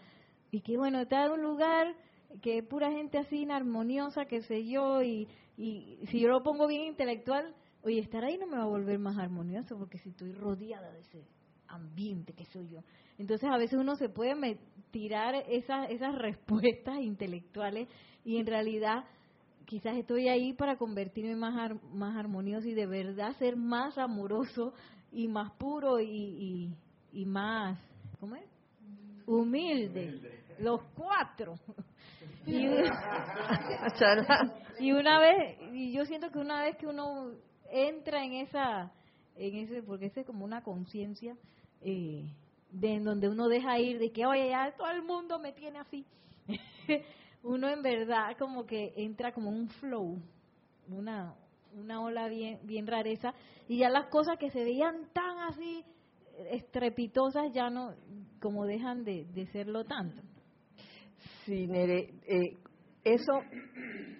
y que bueno, está en un lugar que es pura gente así inarmoniosa, qué sé yo, y, y si yo lo pongo bien intelectual, oye, estar ahí no me va a volver más armonioso, porque si estoy rodeada de ese ambiente que soy yo. Entonces a veces uno se puede tirar esas, esas <laughs> respuestas intelectuales y en realidad quizás estoy ahí para convertirme más, ar- más armonioso y de verdad ser más amoroso y más puro y, y, y más, ¿cómo es? Humilde. Los cuatro. <laughs> Y, una vez, y yo siento que una vez que uno entra en esa, en ese, porque ese es como una conciencia, eh, de en donde uno deja ir, de que, oye, ya todo el mundo me tiene así. <laughs> uno en verdad como que entra como un flow, una, una ola bien, bien rareza, y ya las cosas que se veían tan así estrepitosas ya no, como dejan de, de serlo tanto. Sí, Nere. eh, eso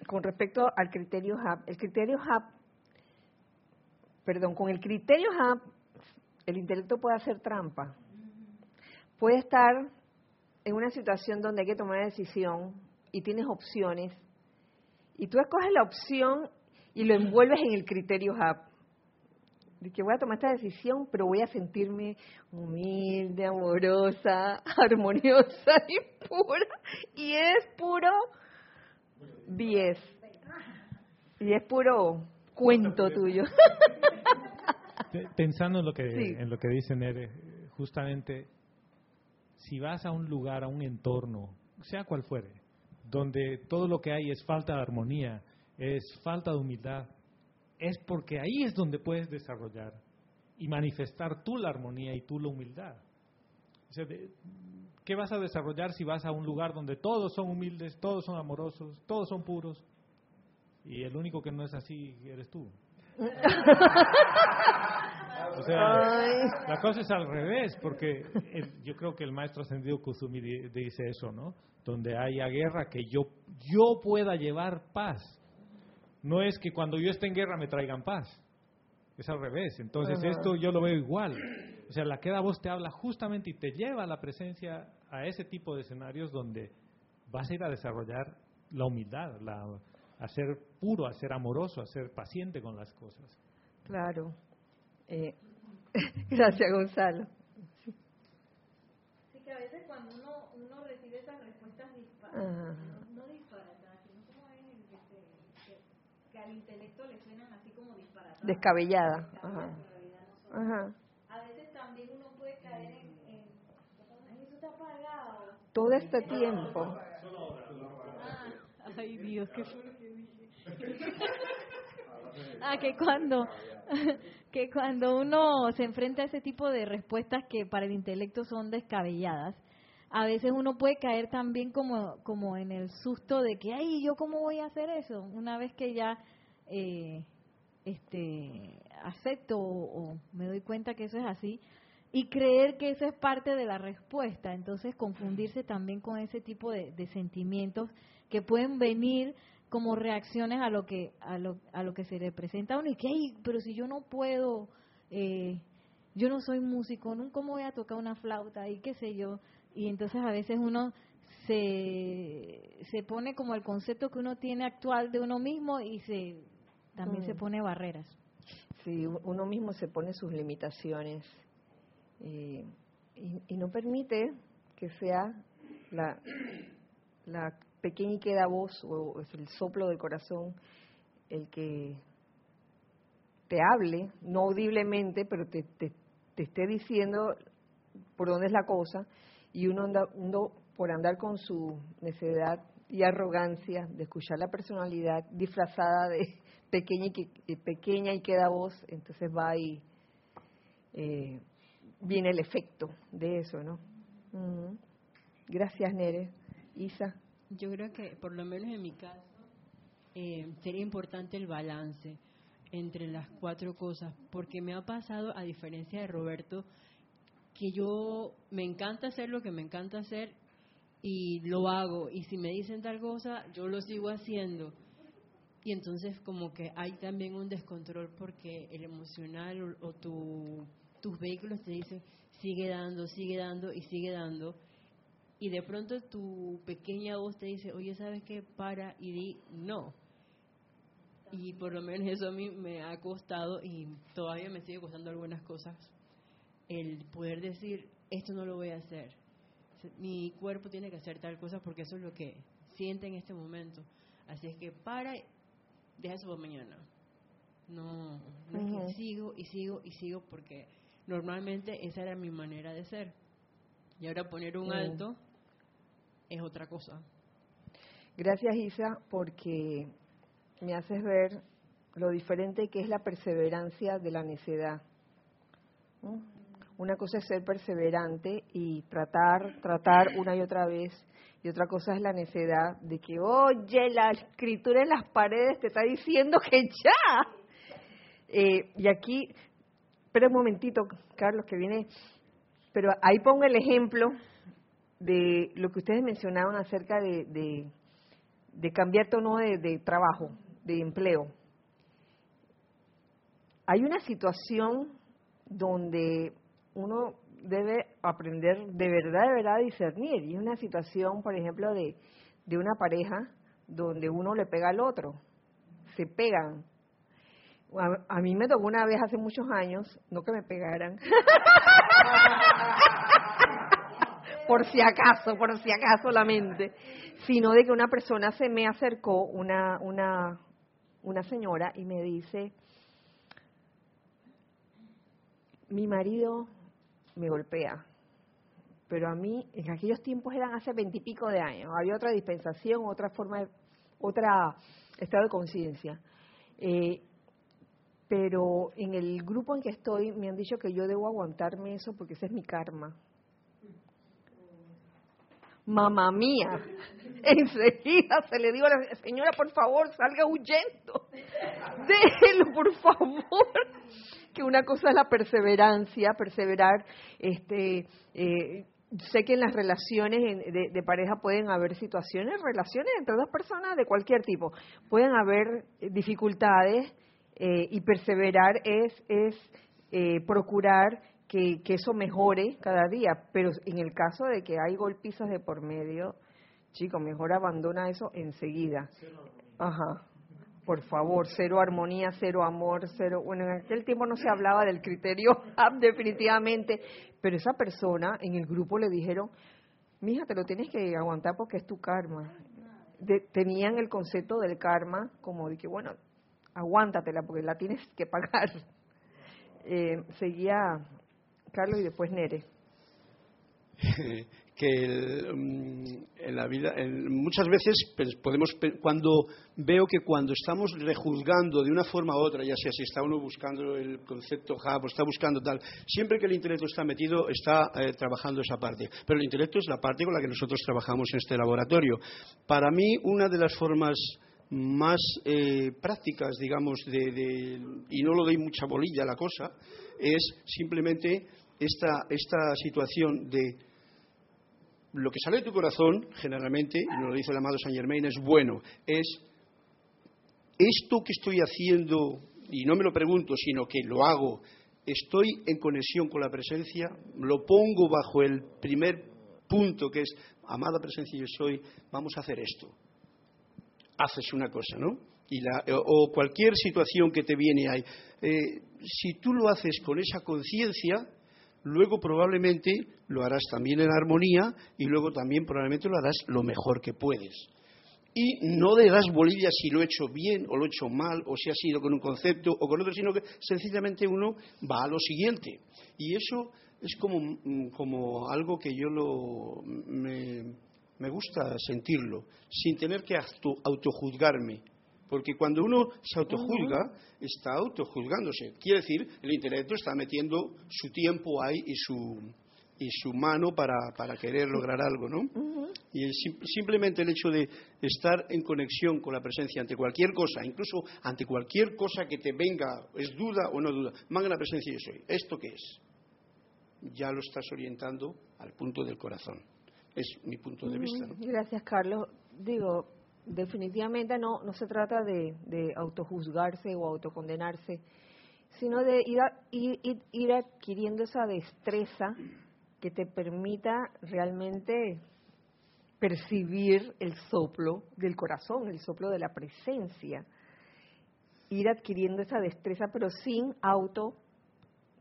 con respecto al criterio HAP. El criterio HAP, perdón, con el criterio HAP, el intelecto puede hacer trampa. Puede estar en una situación donde hay que tomar una decisión y tienes opciones, y tú escoges la opción y lo envuelves en el criterio HAP. De que voy a tomar esta decisión, pero voy a sentirme humilde, amorosa, <laughs> armoniosa y pura. Y es puro 10. Y es puro cuento tuyo. Pe- Pensando en lo que Sí. en lo que dice Nere, justamente si vas a un lugar, a un entorno, sea cual fuere, donde todo lo que hay es falta de armonía, es falta de humildad, es porque ahí es donde puedes desarrollar y manifestar tú la armonía y tú la humildad. O sea, ¿Qué vas a desarrollar si vas a un lugar donde todos son humildes, todos son amorosos, todos son puros? Y el único que no es así eres tú. O sea, Ay. la cosa es al revés, porque el- yo creo que el maestro ascendido Kusumi di- dice eso, ¿no? Donde haya guerra, que yo, yo pueda llevar paz. No es que cuando yo esté en guerra me traigan paz. Es al revés. Entonces Ajá. esto yo lo veo igual. O sea, la queda voz te habla justamente y te lleva a la presencia a ese tipo de escenarios donde vas a ir a desarrollar la humildad, la, a ser puro, a ser amoroso, a ser paciente con las cosas. Claro. Eh, <laughs> gracias, Gonzalo. Sí, que a veces cuando uno, uno recibe esas respuestas Ajá. disparatadas, no, disparatadas, sino como es el que, se, que, que al intelecto le suenan así como disparatadas. Descabellada. Descabelladas, Ajá. A veces también uno puede caer en, en "Ay, eso está apagado. Todo este tiempo. Ah, ay Dios, qué dije. ah, <laughs> que cuando, <laughs> que cuando uno se enfrenta a ese tipo de respuestas que para el intelecto son descabelladas, a veces uno puede caer también como, como en el susto de que, ay, ¿yo cómo voy a hacer eso? Una vez que ya eh, este, acepto o, me doy cuenta que eso es así, y creer que eso es parte de la respuesta. Entonces, confundirse también con ese tipo de, sentimientos que pueden venir como reacciones a lo que a lo, a lo que se le presenta a uno y que pero si yo no puedo eh, yo no soy músico nunca voy a tocar una flauta y qué sé yo y entonces a veces uno se, se pone como el concepto que uno tiene actual de uno mismo y se también se mm. pone barreras. Sí, uno mismo se pone sus limitaciones eh, y, no permite que sea la, la pequeña y queda voz o es el soplo del corazón el que te hable, no audiblemente, pero te, te, te esté diciendo por dónde es la cosa y uno, anda, uno por andar con su necedad y arrogancia de escuchar la personalidad disfrazada de <laughs> pequeña y, pequeña y queda voz, entonces va y eh, viene el efecto de eso, ¿no? Gracias, Nere. Isa. Yo creo que, por lo menos en mi caso, eh, sería importante el balance entre las cuatro cosas, porque me ha pasado, a diferencia de Roberto, que yo me encanta hacer lo que me encanta hacer y lo hago. Y si me dicen tal cosa, yo lo sigo haciendo. Y entonces como que hay también un descontrol porque el emocional o, tu, tus vehículos te dicen, sigue dando, sigue dando y sigue dando. Y de pronto tu pequeña voz te dice, oye, ¿sabes qué? Para y di no. Y por lo menos eso a mí me ha costado y todavía me sigue costando algunas cosas el poder decir, esto no lo voy a hacer. Mi cuerpo tiene que hacer tal cosa porque eso es lo que siente en este momento. Así es que para, deja eso para mañana. No, no es que sigo y sigo y sigo porque normalmente esa era mi manera de ser. Y ahora poner un alto es otra cosa. Gracias Isa porque me haces ver lo diferente que es la perseverancia de la necedad. Una cosa es ser perseverante y tratar, tratar una y otra vez. Y otra cosa es la necedad de que, oye, la escritura en las paredes te está diciendo que ya. Eh, y aquí, espera un momentito, Carlos, que viene. Pero ahí pongo el ejemplo de lo que ustedes mencionaban acerca de, de, cambiar tono de, de trabajo, de empleo. Hay una situación donde uno debe aprender de verdad, de verdad a discernir. Y es una situación, por ejemplo, de, de una pareja donde uno le pega al otro, se pegan. A, mí me tocó una vez hace muchos años, no que me pegaran, <laughs> por si acaso, por si acaso la mente, sino de que una persona se me acercó, una, una, una señora, y me dice, mi marido me golpea. Pero a mí, en aquellos tiempos eran hace veintipico de años, había otra dispensación, otra forma, de, otra estado de conciencia. Eh, pero en el grupo en que estoy me han dicho que yo debo aguantarme eso porque ese es mi karma. Mamá mía, <laughs> enseguida se le digo a la señora, por favor, salga huyendo. Déjelo, por favor que una cosa es la perseverancia, perseverar, este, eh, sé que en las relaciones de, pareja pueden haber situaciones, relaciones entre dos personas de cualquier tipo, pueden haber dificultades eh, y perseverar es, es eh, procurar que, que, eso mejore cada día, pero en el caso de que hay golpizas de por medio, chico, mejor abandona eso enseguida. Ajá por favor, cero armonía, cero amor, cero... Bueno, en aquel tiempo no se hablaba del criterio <laughs> definitivamente, pero esa persona en el grupo le dijeron, mija, te lo tienes que aguantar porque es tu karma. tenían el concepto del karma como de que, bueno, aguántatela porque la tienes que pagar. <laughs> Eh, seguía Carlos y después Nere. <laughs> que mm, en la vida muchas veces pues, podemos cuando veo que cuando estamos rejuzgando de una forma u otra ya sea si está uno buscando el concepto hub o está buscando tal siempre que el intelecto está metido está eh, trabajando esa parte. Pero el intelecto es la parte con la que nosotros trabajamos en este laboratorio. Para mí una de las formas más eh, prácticas, digamos, de, de- y no lo doy mucha bolilla a la cosa, es simplemente esta, esta situación de lo que sale de tu corazón, generalmente, y nos lo dice el amado Saint Germain, es bueno, es esto que estoy haciendo, y no me lo pregunto, sino que lo hago, estoy en conexión con la presencia, lo pongo bajo el primer punto que es, amada presencia yo soy, vamos a hacer esto haces una cosa, ¿no? Y la- o cualquier situación que te viene ahí. Eh, si tú lo haces con esa conciencia, luego probablemente lo harás también en armonía y luego también probablemente lo harás lo mejor que puedes. Y no le das si lo he hecho bien o lo he hecho mal o si ha sido con un concepto o con otro, sino que sencillamente uno va a lo siguiente. Y eso es como, mm, como algo que yo lo, me, me gusta sentirlo, sin tener que auto- autojuzgarme. Porque cuando uno se autojuzga, está autojuzgándose. Quiere decir, el intelecto está metiendo su tiempo ahí y su, y su mano para, para querer lograr algo, ¿no? Y el sim- simplemente el hecho de estar en conexión con la presencia ante cualquier cosa, incluso ante cualquier cosa que te venga, es duda o no duda, manga la presencia yo soy. ¿Esto qué es? Ya lo estás orientando al punto del corazón. Es mi punto de vista, ¿no? Gracias, Carlos. Digo, definitivamente no, no se trata de, de autojuzgarse o autocondenarse, sino de ir, a- ir, ir- ir adquiriendo esa destreza que te permita realmente percibir el soplo del corazón, el soplo de la presencia. Ir adquiriendo esa destreza, pero sin auto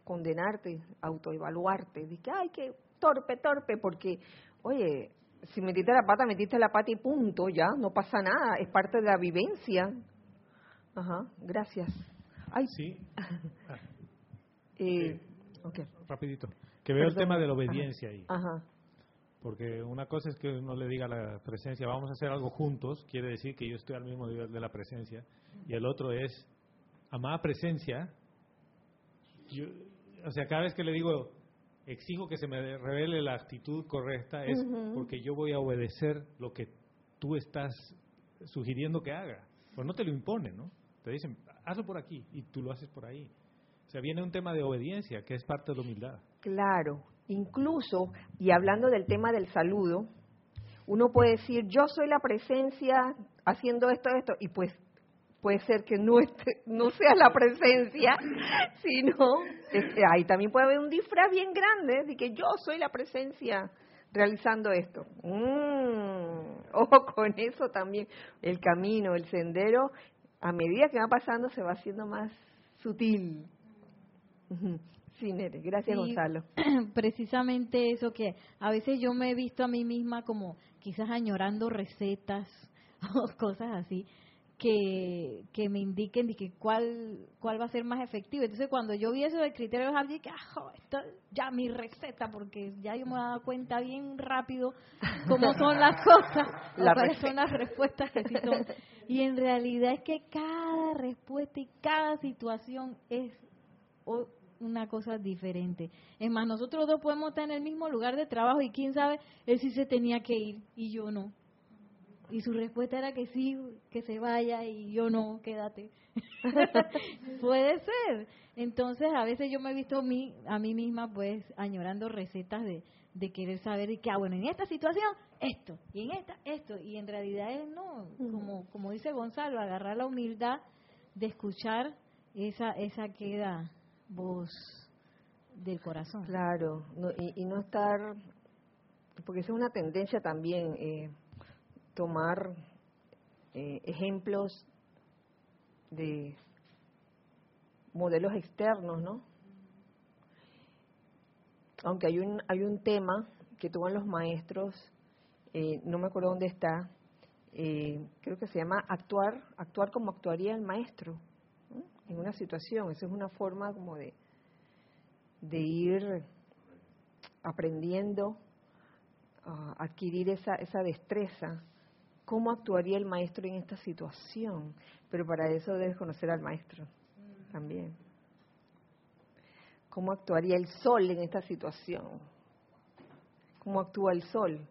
condenarte, autoevaluarte, de que, ay, qué torpe, torpe, porque, oye, si metiste la pata, metiste la pata y punto, ya, no pasa nada, es parte de la vivencia. Ajá, gracias. Ay, Sí, <laughs> eh, rapidito. Que veo el tema de la obediencia ahí. ajá, Porque una cosa es que uno le diga a la presencia, vamos a hacer algo juntos, quiere decir que yo estoy al mismo nivel de la presencia. Y el otro es, amada presencia, yo- o sea, cada vez que le digo, exijo que se me revele la actitud correcta, es porque yo voy a obedecer lo que tú estás sugiriendo que haga. Pues no te lo imponen, ¿no? Te dicen, hazlo por aquí y tú lo haces por ahí. O sea, viene un tema de obediencia, que es parte de la humildad. claro. Incluso, y hablando del tema del saludo, uno puede decir, yo soy la presencia haciendo esto, esto, y pues puede ser que no, esté- no sea la presencia, <laughs> sino este, ahí también puede haber un disfraz bien grande de que yo soy la presencia realizando esto. Mm, <laughs> ojo con eso también, el camino, el sendero, a medida que va pasando se va haciendo más sutil. Sí, Nere, gracias Sí. Gonzalo. <clears throat> precisamente eso que a veces yo me he visto a mí misma como quizás añorando recetas <laughs> o cosas así que, que me indiquen de que cuál cuál va a ser más efectivo. Entonces cuando yo vi eso del criterio de Harvey, que ah, esto ya mi receta porque ya yo me he dado cuenta bien rápido cómo son las <laughs> cosas, o La cuáles son las respuestas que sí son. Y en realidad es que cada respuesta y cada situación es o- una cosa diferente. Es más, nosotros dos podemos estar en el mismo lugar de trabajo y quién sabe, él sí se tenía que ir y yo no. Y su respuesta era que sí, que se vaya y yo no, quédate. <laughs> Puede ser. Entonces, a veces yo me he visto a mí, a mí misma, pues, añorando recetas de, de querer saber y que, ah, bueno, en esta situación, esto, y en esta, esto. Y en realidad es no, como, como dice Gonzalo, agarrar la humildad de escuchar esa, esa queda voz del corazón. Claro, no- y, y no estar, porque esa es una tendencia también, eh, tomar eh, ejemplos de modelos externos, ¿no? Aunque hay un, hay un tema que toman los maestros, eh, no me acuerdo dónde está, eh, creo que se llama actuar, actuar como actuaría el maestro en una situación. Esa es una forma como de, de ir aprendiendo ah, adquirir esa, esa destreza, ¿cómo actuaría el maestro en esta situación? Pero para eso debes conocer al maestro también. ¿Cómo actuaría el sol en esta situación? ¿Cómo actúa el sol?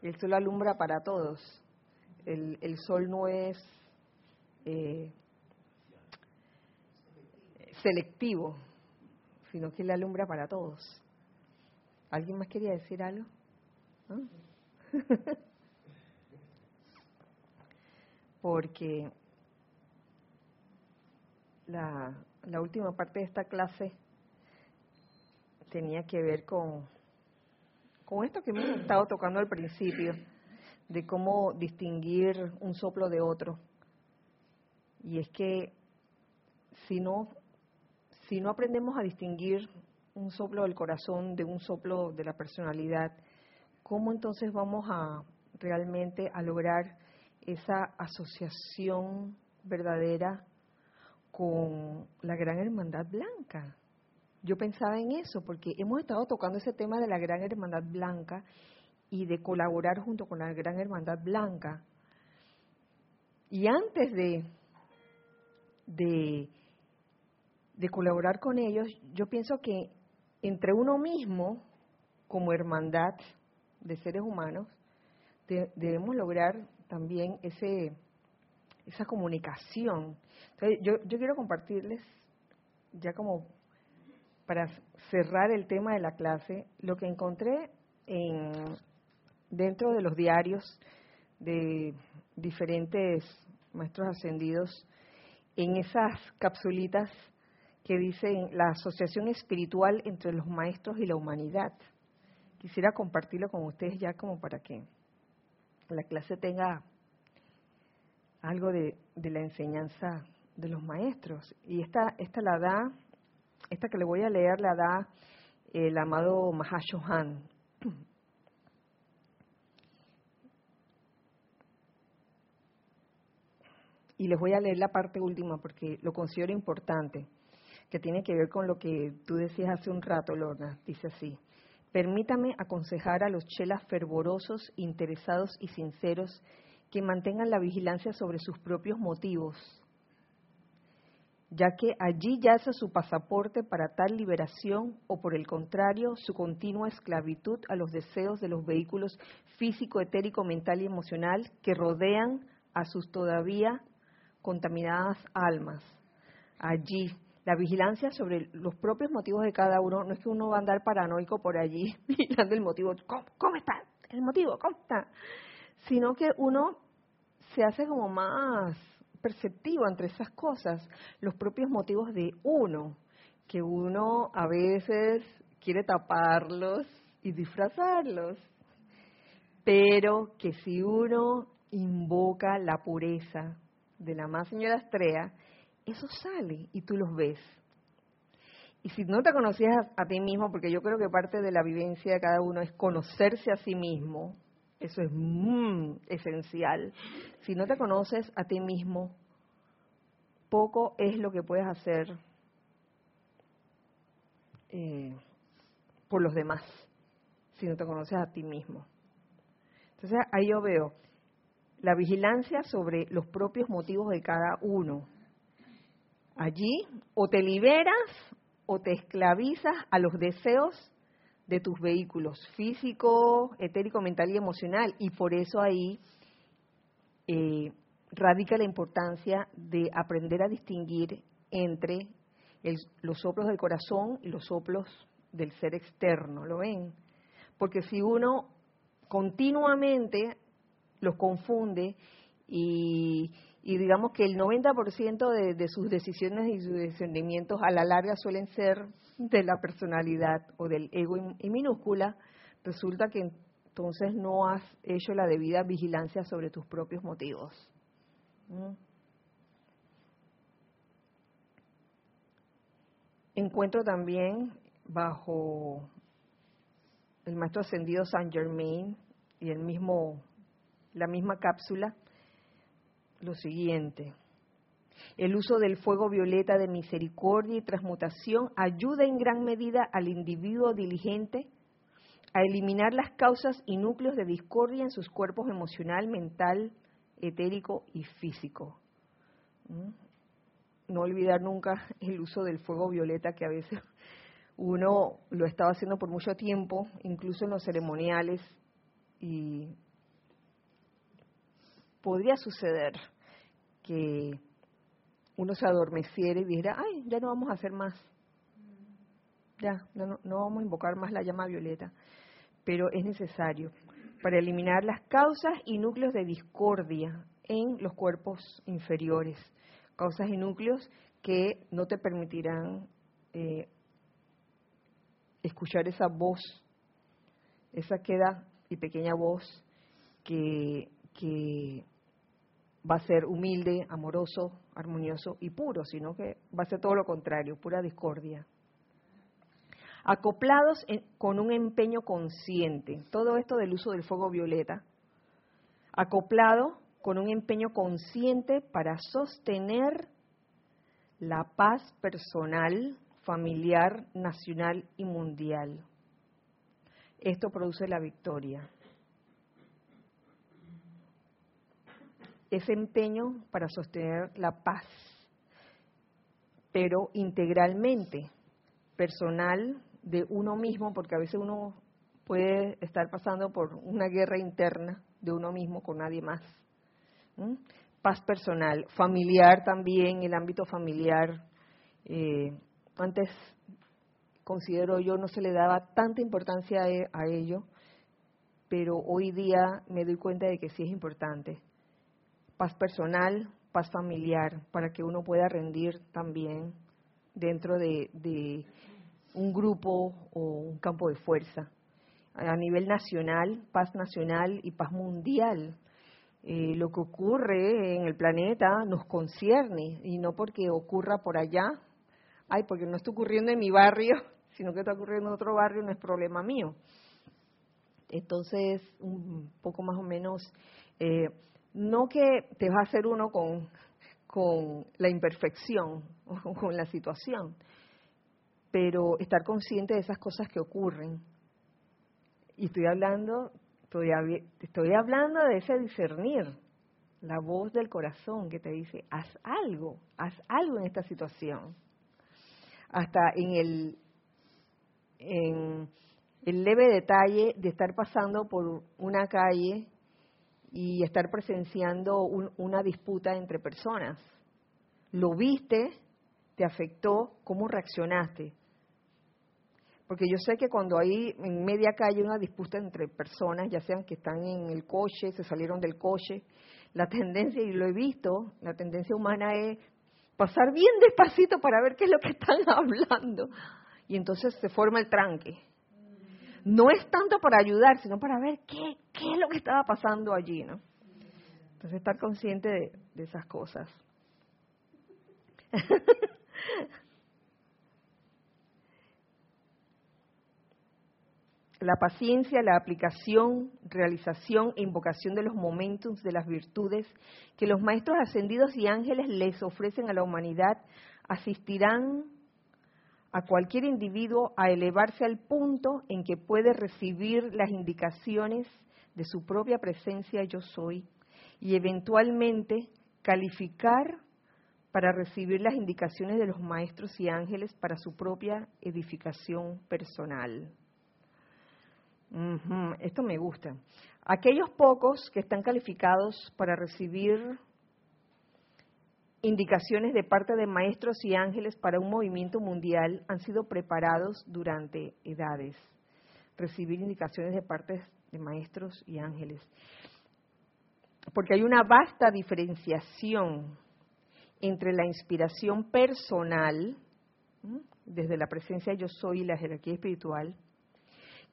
El sol alumbra para todos. El, sol no es eh, selectivo, sino que él alumbra para todos. ¿Alguien más quería decir algo? ¿No? Porque la, última parte de esta clase tenía que ver con, con esto que hemos estado tocando al principio, de cómo distinguir un soplo de otro. Y es que si no, si no aprendemos a distinguir un soplo del corazón de un soplo de la personalidad, ¿cómo entonces vamos a realmente a lograr esa asociación verdadera con la gran hermandad blanca? Yo pensaba en eso porque hemos estado tocando ese tema de la gran hermandad blanca y de colaborar junto con la gran hermandad blanca. Y antes de, de, de colaborar con ellos, yo pienso que entre uno mismo, como hermandad de seres humanos, debemos lograr también ese, esa comunicación. Entonces, yo, yo quiero compartirles, ya como para cerrar el tema de la clase, lo que encontré en, dentro de los diarios de diferentes maestros ascendidos, en esas capsulitas que dicen la asociación espiritual entre los maestros y la humanidad. Quisiera compartirlo con ustedes ya como para que la clase tenga algo de, la enseñanza de los maestros. Y esta, esta la da, esta que le voy a leer la da el amado Mahashohan. Y les voy a leer la parte última porque lo considero importante, que tiene que ver con lo que tú decías hace un rato, Lorna. Dice así, permítame aconsejar a los chelas fervorosos, interesados y sinceros que mantengan la vigilancia sobre sus propios motivos, ya que allí yace su pasaporte para tal liberación o por el contrario su continua esclavitud a los deseos de los vehículos físico, etérico, mental y emocional que rodean a sus todavía contaminadas almas. Allí, la vigilancia sobre los propios motivos de cada uno, no es que uno va a andar paranoico por allí <laughs> mirando el motivo, ¿cómo, está? El motivo, ¿cómo está? Sino que uno se hace como más perceptivo entre esas cosas, los propios motivos de uno, que uno a veces quiere taparlos y disfrazarlos, pero que si uno invoca la pureza, de la más señora Estrella, eso sale y tú los ves. Y si no te conocías a, ti mismo, porque yo creo que parte de la vivencia de cada uno es conocerse a sí mismo, eso es muy esencial. Si no te conoces a ti mismo, poco es lo que puedes hacer eh, por los demás, si no te conoces a ti mismo. Entonces ahí yo veo, la vigilancia sobre los propios motivos de cada uno. Allí o te liberas o te esclavizas a los deseos de tus vehículos físico, etérico, mental y emocional. Y por eso ahí eh, radica la importancia de aprender a distinguir entre los soplos del corazón y los soplos del ser externo. ¿Lo ven? Porque si uno continuamente los confunde y, digamos que el 90% de, de sus decisiones y sus discernimientos a la larga suelen ser de la personalidad o del ego en, minúscula, resulta que entonces no has hecho la debida vigilancia sobre tus propios motivos. ¿Mm? Encuentro también bajo el maestro ascendido Saint Germain y el mismo la misma cápsula, lo siguiente. El uso del fuego violeta de misericordia y transmutación ayuda en gran medida al individuo diligente a eliminar las causas y núcleos de discordia en sus cuerpos emocional, mental, etérico y físico. ¿Mm? No olvidar nunca el uso del fuego violeta que a veces uno lo estaba haciendo por mucho tiempo, incluso en los ceremoniales, y podría suceder que uno se adormeciera y dijera, ay, ya no vamos a hacer más, ya, no, no vamos a invocar más la llama violeta, pero es necesario para eliminar las causas y núcleos de discordia en los cuerpos inferiores, causas y núcleos que no te permitirán eh, escuchar esa voz, esa queda y pequeña voz que, que va a ser humilde, amoroso, armonioso y puro, sino que va a ser todo lo contrario, pura discordia. Acoplados con un empeño consciente, todo esto del uso del fuego violeta, acoplado con un empeño consciente para sostener la paz personal, familiar, nacional y mundial. Esto produce la victoria. Ese empeño para sostener la paz, pero integralmente, personal de uno mismo, porque a veces uno puede estar pasando por una guerra interna de uno mismo con nadie más. Paz personal, familiar también, el ámbito familiar. Eh, antes considero yo no se le daba tanta importancia a ello, pero hoy día me doy cuenta de que sí es importante. Paz personal, paz familiar, para que uno pueda rendir también dentro de, un grupo o un campo de fuerza. A nivel nacional, paz nacional y paz mundial. Eh, lo que ocurre en el planeta nos concierne y no porque ocurra por allá ay, porque no está ocurriendo en mi barrio, <laughs> sino que está ocurriendo en otro barrio, no es problema mío. Entonces, un poco más o menos, eh, no que te va a hacer uno con, con la imperfección o con la situación, pero estar consciente de esas cosas que ocurren. Y estoy hablando, estoy, estoy hablando de ese discernir, la voz del corazón que te dice, haz algo, haz algo en esta situación hasta en el, en el leve detalle de estar pasando por una calle y estar presenciando una disputa entre personas. ¿Lo viste? ¿Te afectó? ¿Cómo reaccionaste? Porque yo sé que cuando hay en media calle una disputa entre personas, ya sean que están en el coche, se salieron del coche, la <laughs> tendencia, y lo he visto, la tendencia humana es pasar bien despacito para ver qué es lo que están <laughs> hablando. Y entonces se forma el tranque. No es tanto para ayudar, sino para ver qué, qué es lo que estaba pasando allí, ¿no? Entonces estar consciente de, de esas cosas. <laughs> la paciencia, la aplicación, realización e invocación de los momentos de las virtudes que los maestros ascendidos y ángeles les ofrecen a la humanidad asistirán a cualquier individuo a elevarse al punto en que puede recibir las indicaciones de su propia presencia yo soy y eventualmente calificar para recibir las indicaciones de los maestros y ángeles para su propia edificación personal. Esto me gusta. Aquellos pocos que están calificados para recibir indicaciones de parte de maestros y ángeles para un movimiento mundial han sido preparados durante edades. Recibir indicaciones de parte de maestros y ángeles. Porque hay una vasta diferenciación entre la inspiración personal, desde la presencia yo soy y la jerarquía espiritual,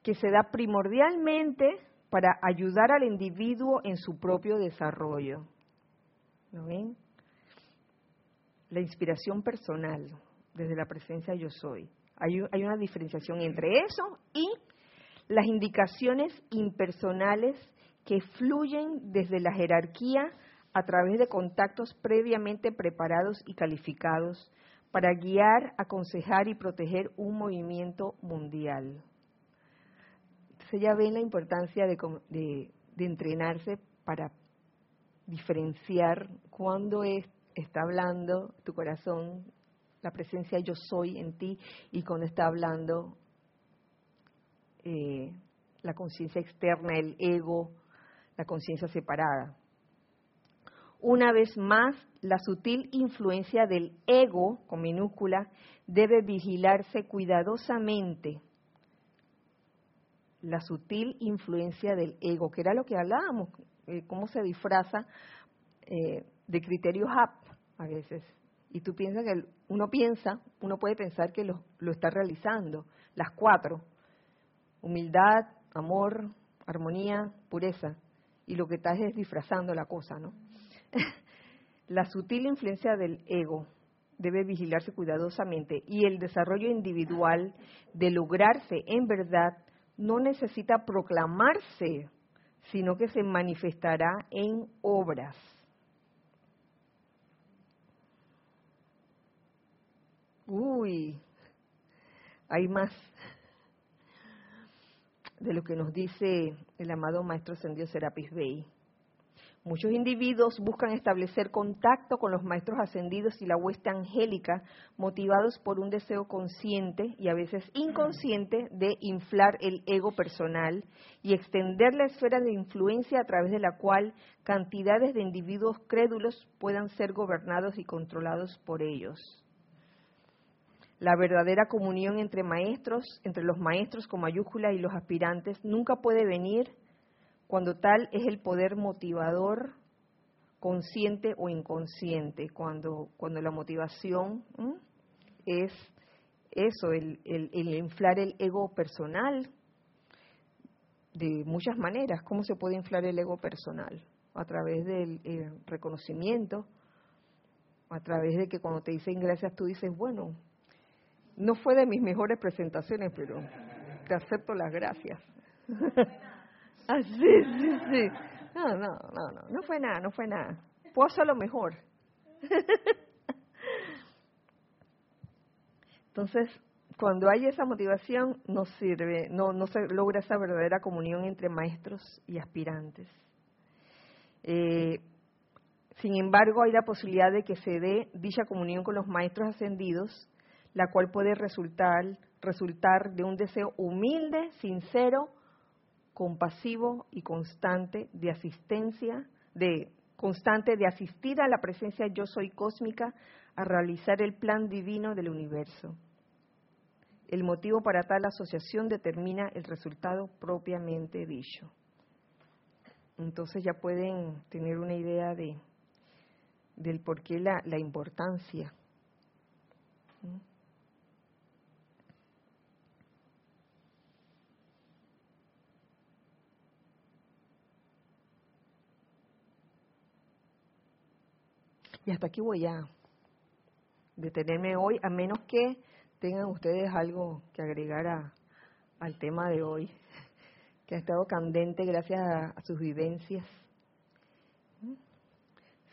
que se da primordialmente para ayudar al individuo en su propio desarrollo. ¿Lo ven? La inspiración personal, desde la presencia yo soy. Hay, una diferenciación entre eso y las indicaciones impersonales que fluyen desde la jerarquía a través de contactos previamente preparados y calificados para guiar, aconsejar y proteger un movimiento mundial Entonces ya ven la importancia de, de entrenarse para diferenciar cuándo es, está hablando tu corazón, la presencia yo soy en ti, y cuando está hablando eh, la conciencia externa, el ego, la conciencia separada. Una vez más, la sutil influencia del ego, con minúscula, debe vigilarse cuidadosamente. La sutil influencia del ego, que era lo que hablábamos, eh, cómo se disfraza eh, de criterios a veces. Y tú piensas que uno piensa, uno puede pensar que lo, está realizando, las cuatro. Humildad, amor, armonía, pureza. Y lo que estás es disfrazando la cosa, ¿no? <laughs> la sutil influencia del ego debe vigilarse cuidadosamente y el desarrollo individual de lograrse en verdad no necesita proclamarse, sino que se manifestará en obras. Uy, hay más de lo que nos dice el amado Maestro Sendio Serapis Bey. Muchos individuos buscan establecer contacto con los maestros ascendidos y la hueste angélica, motivados por un deseo consciente y a veces inconsciente de inflar el ego personal y extender la esfera de influencia a través de la cual cantidades de individuos crédulos puedan ser gobernados y controlados por ellos. La verdadera comunión entre maestros, entre los maestros con mayúscula y los aspirantes, nunca puede venir cuando tal es el poder motivador consciente o inconsciente, cuando, cuando la motivación es eso, el, inflar el ego personal de muchas maneras. ¿Cómo se puede inflar el ego personal? A través del reconocimiento, a través de que cuando te dicen gracias tú dices, bueno, no fue de mis mejores presentaciones, pero te acepto las gracias. <laughs> Ah, sí, sí, sí. No, no, no, no, no fue nada, no fue nada. Puedo hacerlo mejor. <laughs> Entonces, cuando hay esa motivación, no sirve, no, no se logra esa verdadera comunión entre maestros y aspirantes. Eh, sin embargo, hay la posibilidad de que se dé dicha comunión con los maestros ascendidos, la cual puede resultar, resultar de un deseo humilde, sincero, compasivo y constante de asistencia, de constante de asistir a la presencia yo soy cósmica a realizar el plan divino del universo. El motivo para tal asociación determina el resultado propiamente dicho. Entonces ya pueden tener una idea de del por qué la, la importancia. Y hasta aquí voy a detenerme hoy, a menos que tengan ustedes algo que agregar al tema de hoy, <laughs> que ha estado candente gracias a, sus vivencias.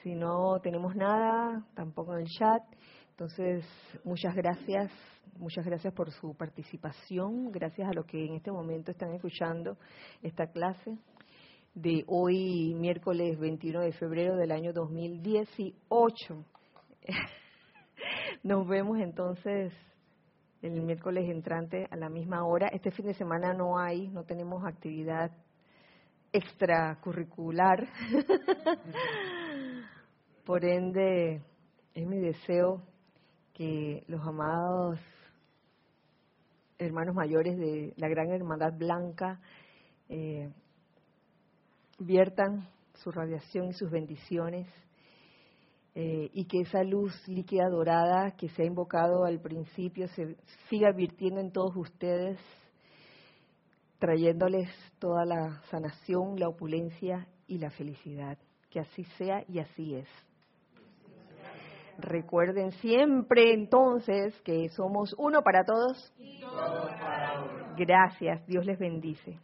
Si no tenemos nada, tampoco en el chat. Entonces, muchas gracias, muchas gracias por su participación, gracias a los que en este momento están escuchando esta clase de hoy, miércoles 21 de febrero del año 2018. <laughs> Nos vemos entonces el miércoles entrante a la misma hora. Este fin de semana no hay, no tenemos actividad extracurricular. <laughs> Por ende, es mi deseo que los amados hermanos mayores de la Gran Hermandad Blanca eh, viertan su radiación y sus bendiciones eh, y que esa luz líquida dorada que se ha invocado al principio se siga virtiendo en todos ustedes, trayéndoles toda la sanación, la opulencia y la felicidad. Que así sea y así es. Recuerden siempre entonces que somos uno para todos. Gracias, Dios les bendice.